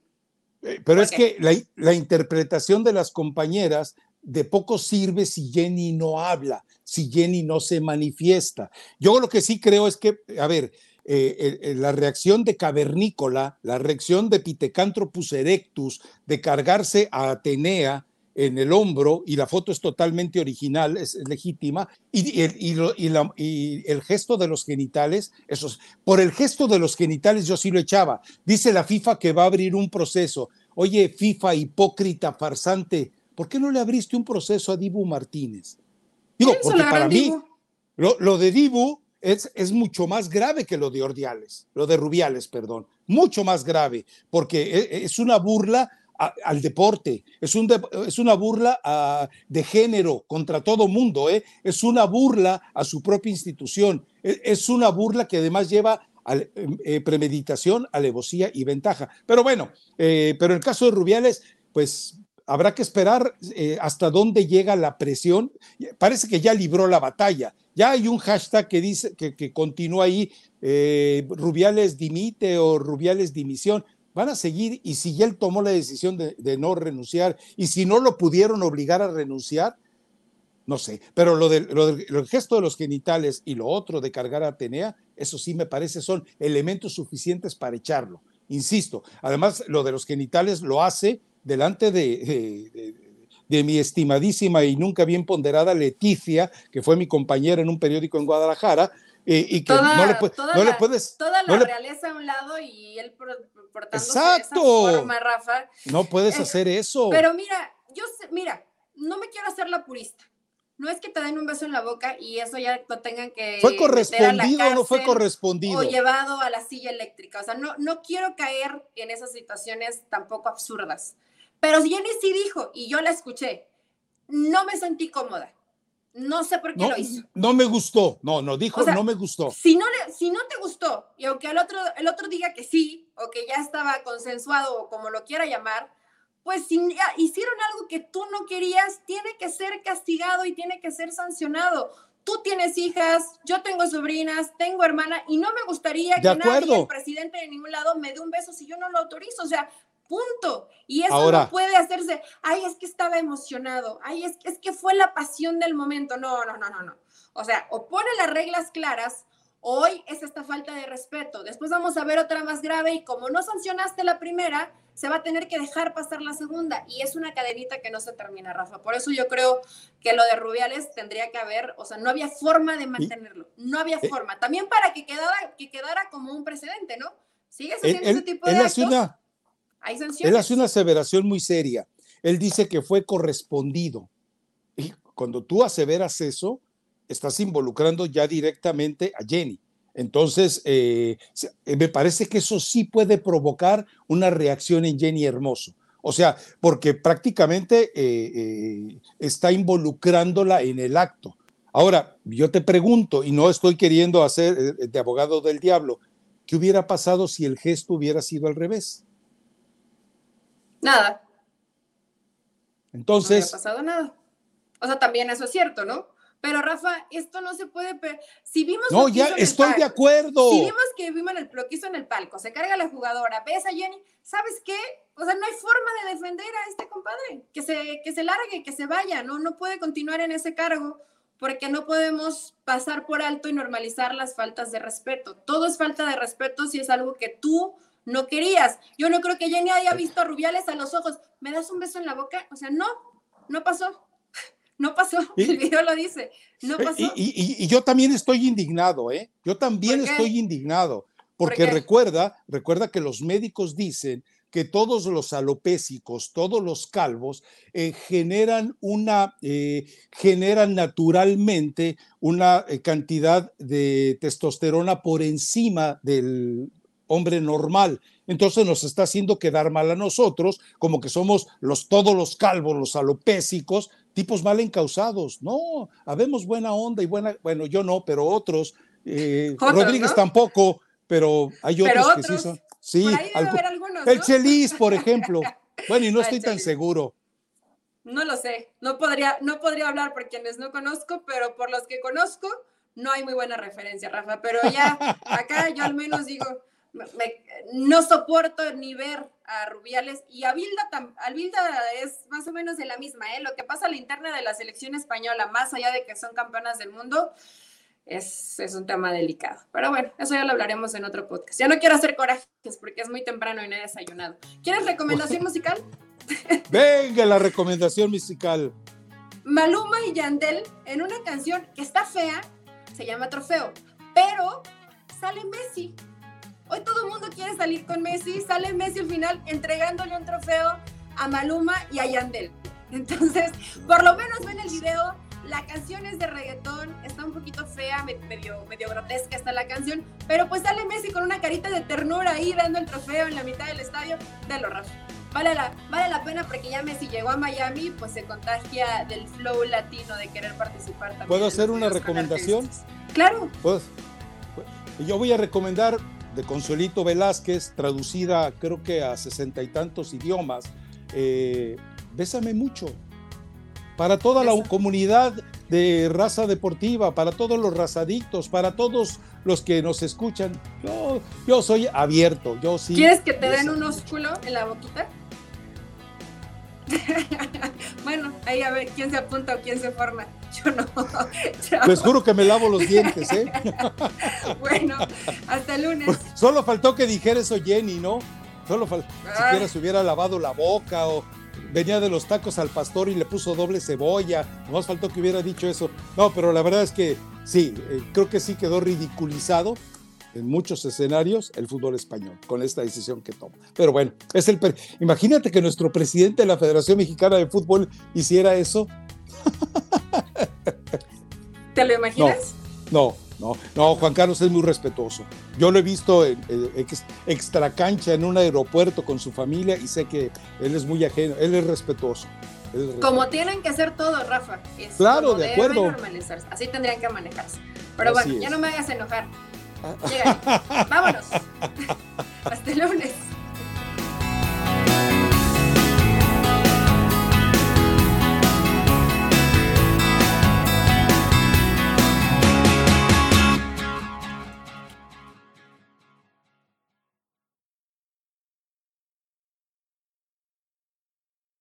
Eh, pero es que la, la interpretación de las compañeras de poco sirve si Jenny no habla, si Jenny no se manifiesta. Yo lo que sí creo es que, a ver, eh, la reacción de Cavernícola, la reacción de Pithecanthropus erectus de cargarse a Atenea en el hombro, y la foto es totalmente original, es, legítima, y, el gesto de los genitales, esos, por el gesto de los genitales yo sí lo echaba. Dice la FIFA que va a abrir un proceso. Oye, FIFA hipócrita, farsante, ¿por qué no le abriste un proceso a Dibu Martínez? Digo, porque para mí, lo, lo de Dibu es, es, mucho más grave que lo de Ordiales, lo de Rubiales, perdón, mucho más grave, porque e, es una burla al deporte, es, un es una burla de género contra todo mundo, ¿eh? es una burla a su propia institución, e, es, una burla que además lleva a em, eh, premeditación, alevosía y ventaja. Pero bueno, eh, pero en el caso de Rubiales, pues habrá que esperar eh, hasta dónde llega la presión. Parece que ya libró la batalla. Ya hay un hashtag que dice que continúa ahí, Rubiales dimite o Rubiales dimisión van a seguir y si él tomó la decisión de, no renunciar y si no lo pudieron obligar a renunciar, no sé, pero lo del, lo gesto de los genitales y lo otro de cargar a Atenea, eso sí me parece son elementos suficientes para echarlo. Insisto, además lo de los genitales lo hace delante de, de, mi estimadísima y nunca bien ponderada Leticia, que fue mi compañera en un periódico en Guadalajara, eh, y que no, le, puedes. Toda la realeza a un lado y él Exacto. Rafa. No puedes hacer eso. Pero mira, yo sé, mira, no me quiero hacer la purista. No es que te den un beso en la boca y eso ya lo tengan que. ¿Fue correspondido o no fue correspondido? O llevado a la silla eléctrica. O sea, no, no quiero caer en esas situaciones tampoco absurdas. Pero Jenny sí dijo, y yo la escuché, no me sentí cómoda. No sé por qué lo hizo. No me gustó. No, no, dijo no me gustó. Si no, le, si no te gustó, y aunque el otro, el otro diga que sí, o que ya estaba consensuado, o como lo quiera llamar, pues si hicieron algo que tú no querías, tiene que ser castigado y tiene que ser sancionado. Tú tienes hijas, yo tengo sobrinas, tengo hermana, y no me gustaría que nadie, el presidente de ningún lado, me dé un beso si yo no lo autorizo. O sea, punto. Y eso no puede hacerse, ay, es que estaba emocionado, ay, es, es que fue la pasión del momento. No, no, no, no, no. O sea, o pone las reglas claras, hoy es esta falta de respeto, después vamos a ver otra más grave y como no sancionaste la primera, se va a tener que dejar pasar la segunda y es una cadenita que no se termina, Rafa. Por eso yo creo que lo de Rubiales tendría que haber, o sea, no había forma de mantenerlo, no había eh, forma. También para que quedara, que quedara como un precedente, ¿no? Sigues haciendo ese tipo de actos. Él hace una aseveración muy seria. Él dice que fue correspondido. Y cuando tú aseveras eso, estás involucrando ya directamente a Jenny. Entonces, eh, eh, me parece que eso sí puede provocar una reacción en Jenny Hermoso. O sea, porque prácticamente eh, está involucrándola en el acto. Ahora, yo te pregunto, y no estoy queriendo hacer de abogado del diablo, ¿qué hubiera pasado si el gesto hubiera sido al revés? Nada. Entonces. No ha pasado nada. O sea, también eso es cierto, ¿no? Pero Rafa, esto no se puede. Si vimos. No, ya estoy de acuerdo. Si vimos que vimos el, lo que hizo en el palco, se carga la jugadora, ves a Jenny, ¿sabes qué? O sea, no hay forma de defender a este compadre. Que se, que se largue, que se vaya, ¿no? No puede continuar en ese cargo porque no podemos pasar por alto y normalizar las faltas de respeto. Todo es falta de respeto si es algo que tú no querías. Yo no creo que Jenny haya visto a Rubiales a los ojos. ¿Me das un beso en la boca? O sea, no, no pasó. No pasó, el video lo dice, no eh, pasó. Y, yo también estoy indignado, ¿eh? Yo también estoy indignado, porque recuerda, recuerda que los médicos dicen que todos los alopésicos, todos los calvos, eh, generan una, eh, generan naturalmente una cantidad de testosterona por encima del, hombre normal. Entonces nos está haciendo quedar mal a nosotros, como que somos los todos los calvos, los alopésicos, tipos mal encausados. No, habemos buena onda y buena, bueno, yo no, pero otros, eh, Rodríguez tampoco, pero hay otros, que sí son. Sí, el Chelis, por ejemplo. Bueno, y no estoy tan seguro. No lo sé, no podría, no podría hablar por quienes no conozco, pero por los que conozco, no hay muy buena referencia, Rafa. Pero ya acá yo al menos digo, no soporto ni ver a Rubiales y a Bilda, a es más o menos de la misma, ¿eh? Lo que pasa a la interna de la selección española, más allá de que son campeonas del mundo, es, es, un tema delicado. Pero bueno, eso ya lo hablaremos en otro podcast. Ya no quiero hacer corajes porque es muy temprano y no he desayunado. ¿Quieres recomendación musical? Venga, la recomendación musical. Maluma y Yandel en una canción que está fea, se llama Trofeo, pero sale Messi Hoy todo el mundo quiere salir con Messi, sale Messi al final entregándole un trofeo a Maluma y a Yandel. Entonces, por lo menos ven el video la canción es de reggaetón, está un poquito fea, medio, medio grotesca está la canción, pero pues sale Messi con una carita de ternura ahí dando el trofeo en la mitad del estadio, de lo Rafa. Vale la, vale la pena porque ya Messi llegó a Miami, pues se contagia del flow latino de querer participar también. ¿Puedo hacer una recomendación? Claro. Pues, yo voy a recomendar de Consuelito Velázquez, traducida creo que a sesenta y tantos idiomas, eh, Bésame mucho. Para toda la comunidad de raza deportiva, para todos los razadictos, para todos los que nos escuchan, yo, yo soy abierto, yo sí. ¿Quieres que te den un ósculo en la boquita? bueno, ahí a ver quién se apunta o quién se forma. Yo no. Pues juro que me lavo los dientes, ¿eh? bueno, hasta el lunes. Pues solo faltó que dijera eso Jenny, ¿no? Solo faltó, siquiera se hubiera lavado la boca o venía de los tacos al pastor y le puso doble cebolla. Nomás faltó que hubiera dicho eso. No, pero la verdad es que sí, eh, creo que sí quedó ridiculizado en muchos escenarios el fútbol español con esta decisión que toma. Pero bueno, es el imagínate que nuestro presidente de la Federación Mexicana de Fútbol hiciera eso. ¿Te lo imaginas? No, no, no, Juan Carlos es muy respetuoso. Yo lo he visto en, extra cancha en un aeropuerto con su familia y sé que él es muy ajeno, él es respetuoso. Como tienen que hacer todo, Rafa. claro, de acuerdo. Así tendrían que manejarse. Pero bueno, ya no me hagas enojar. Vámonos. Hasta el lunes.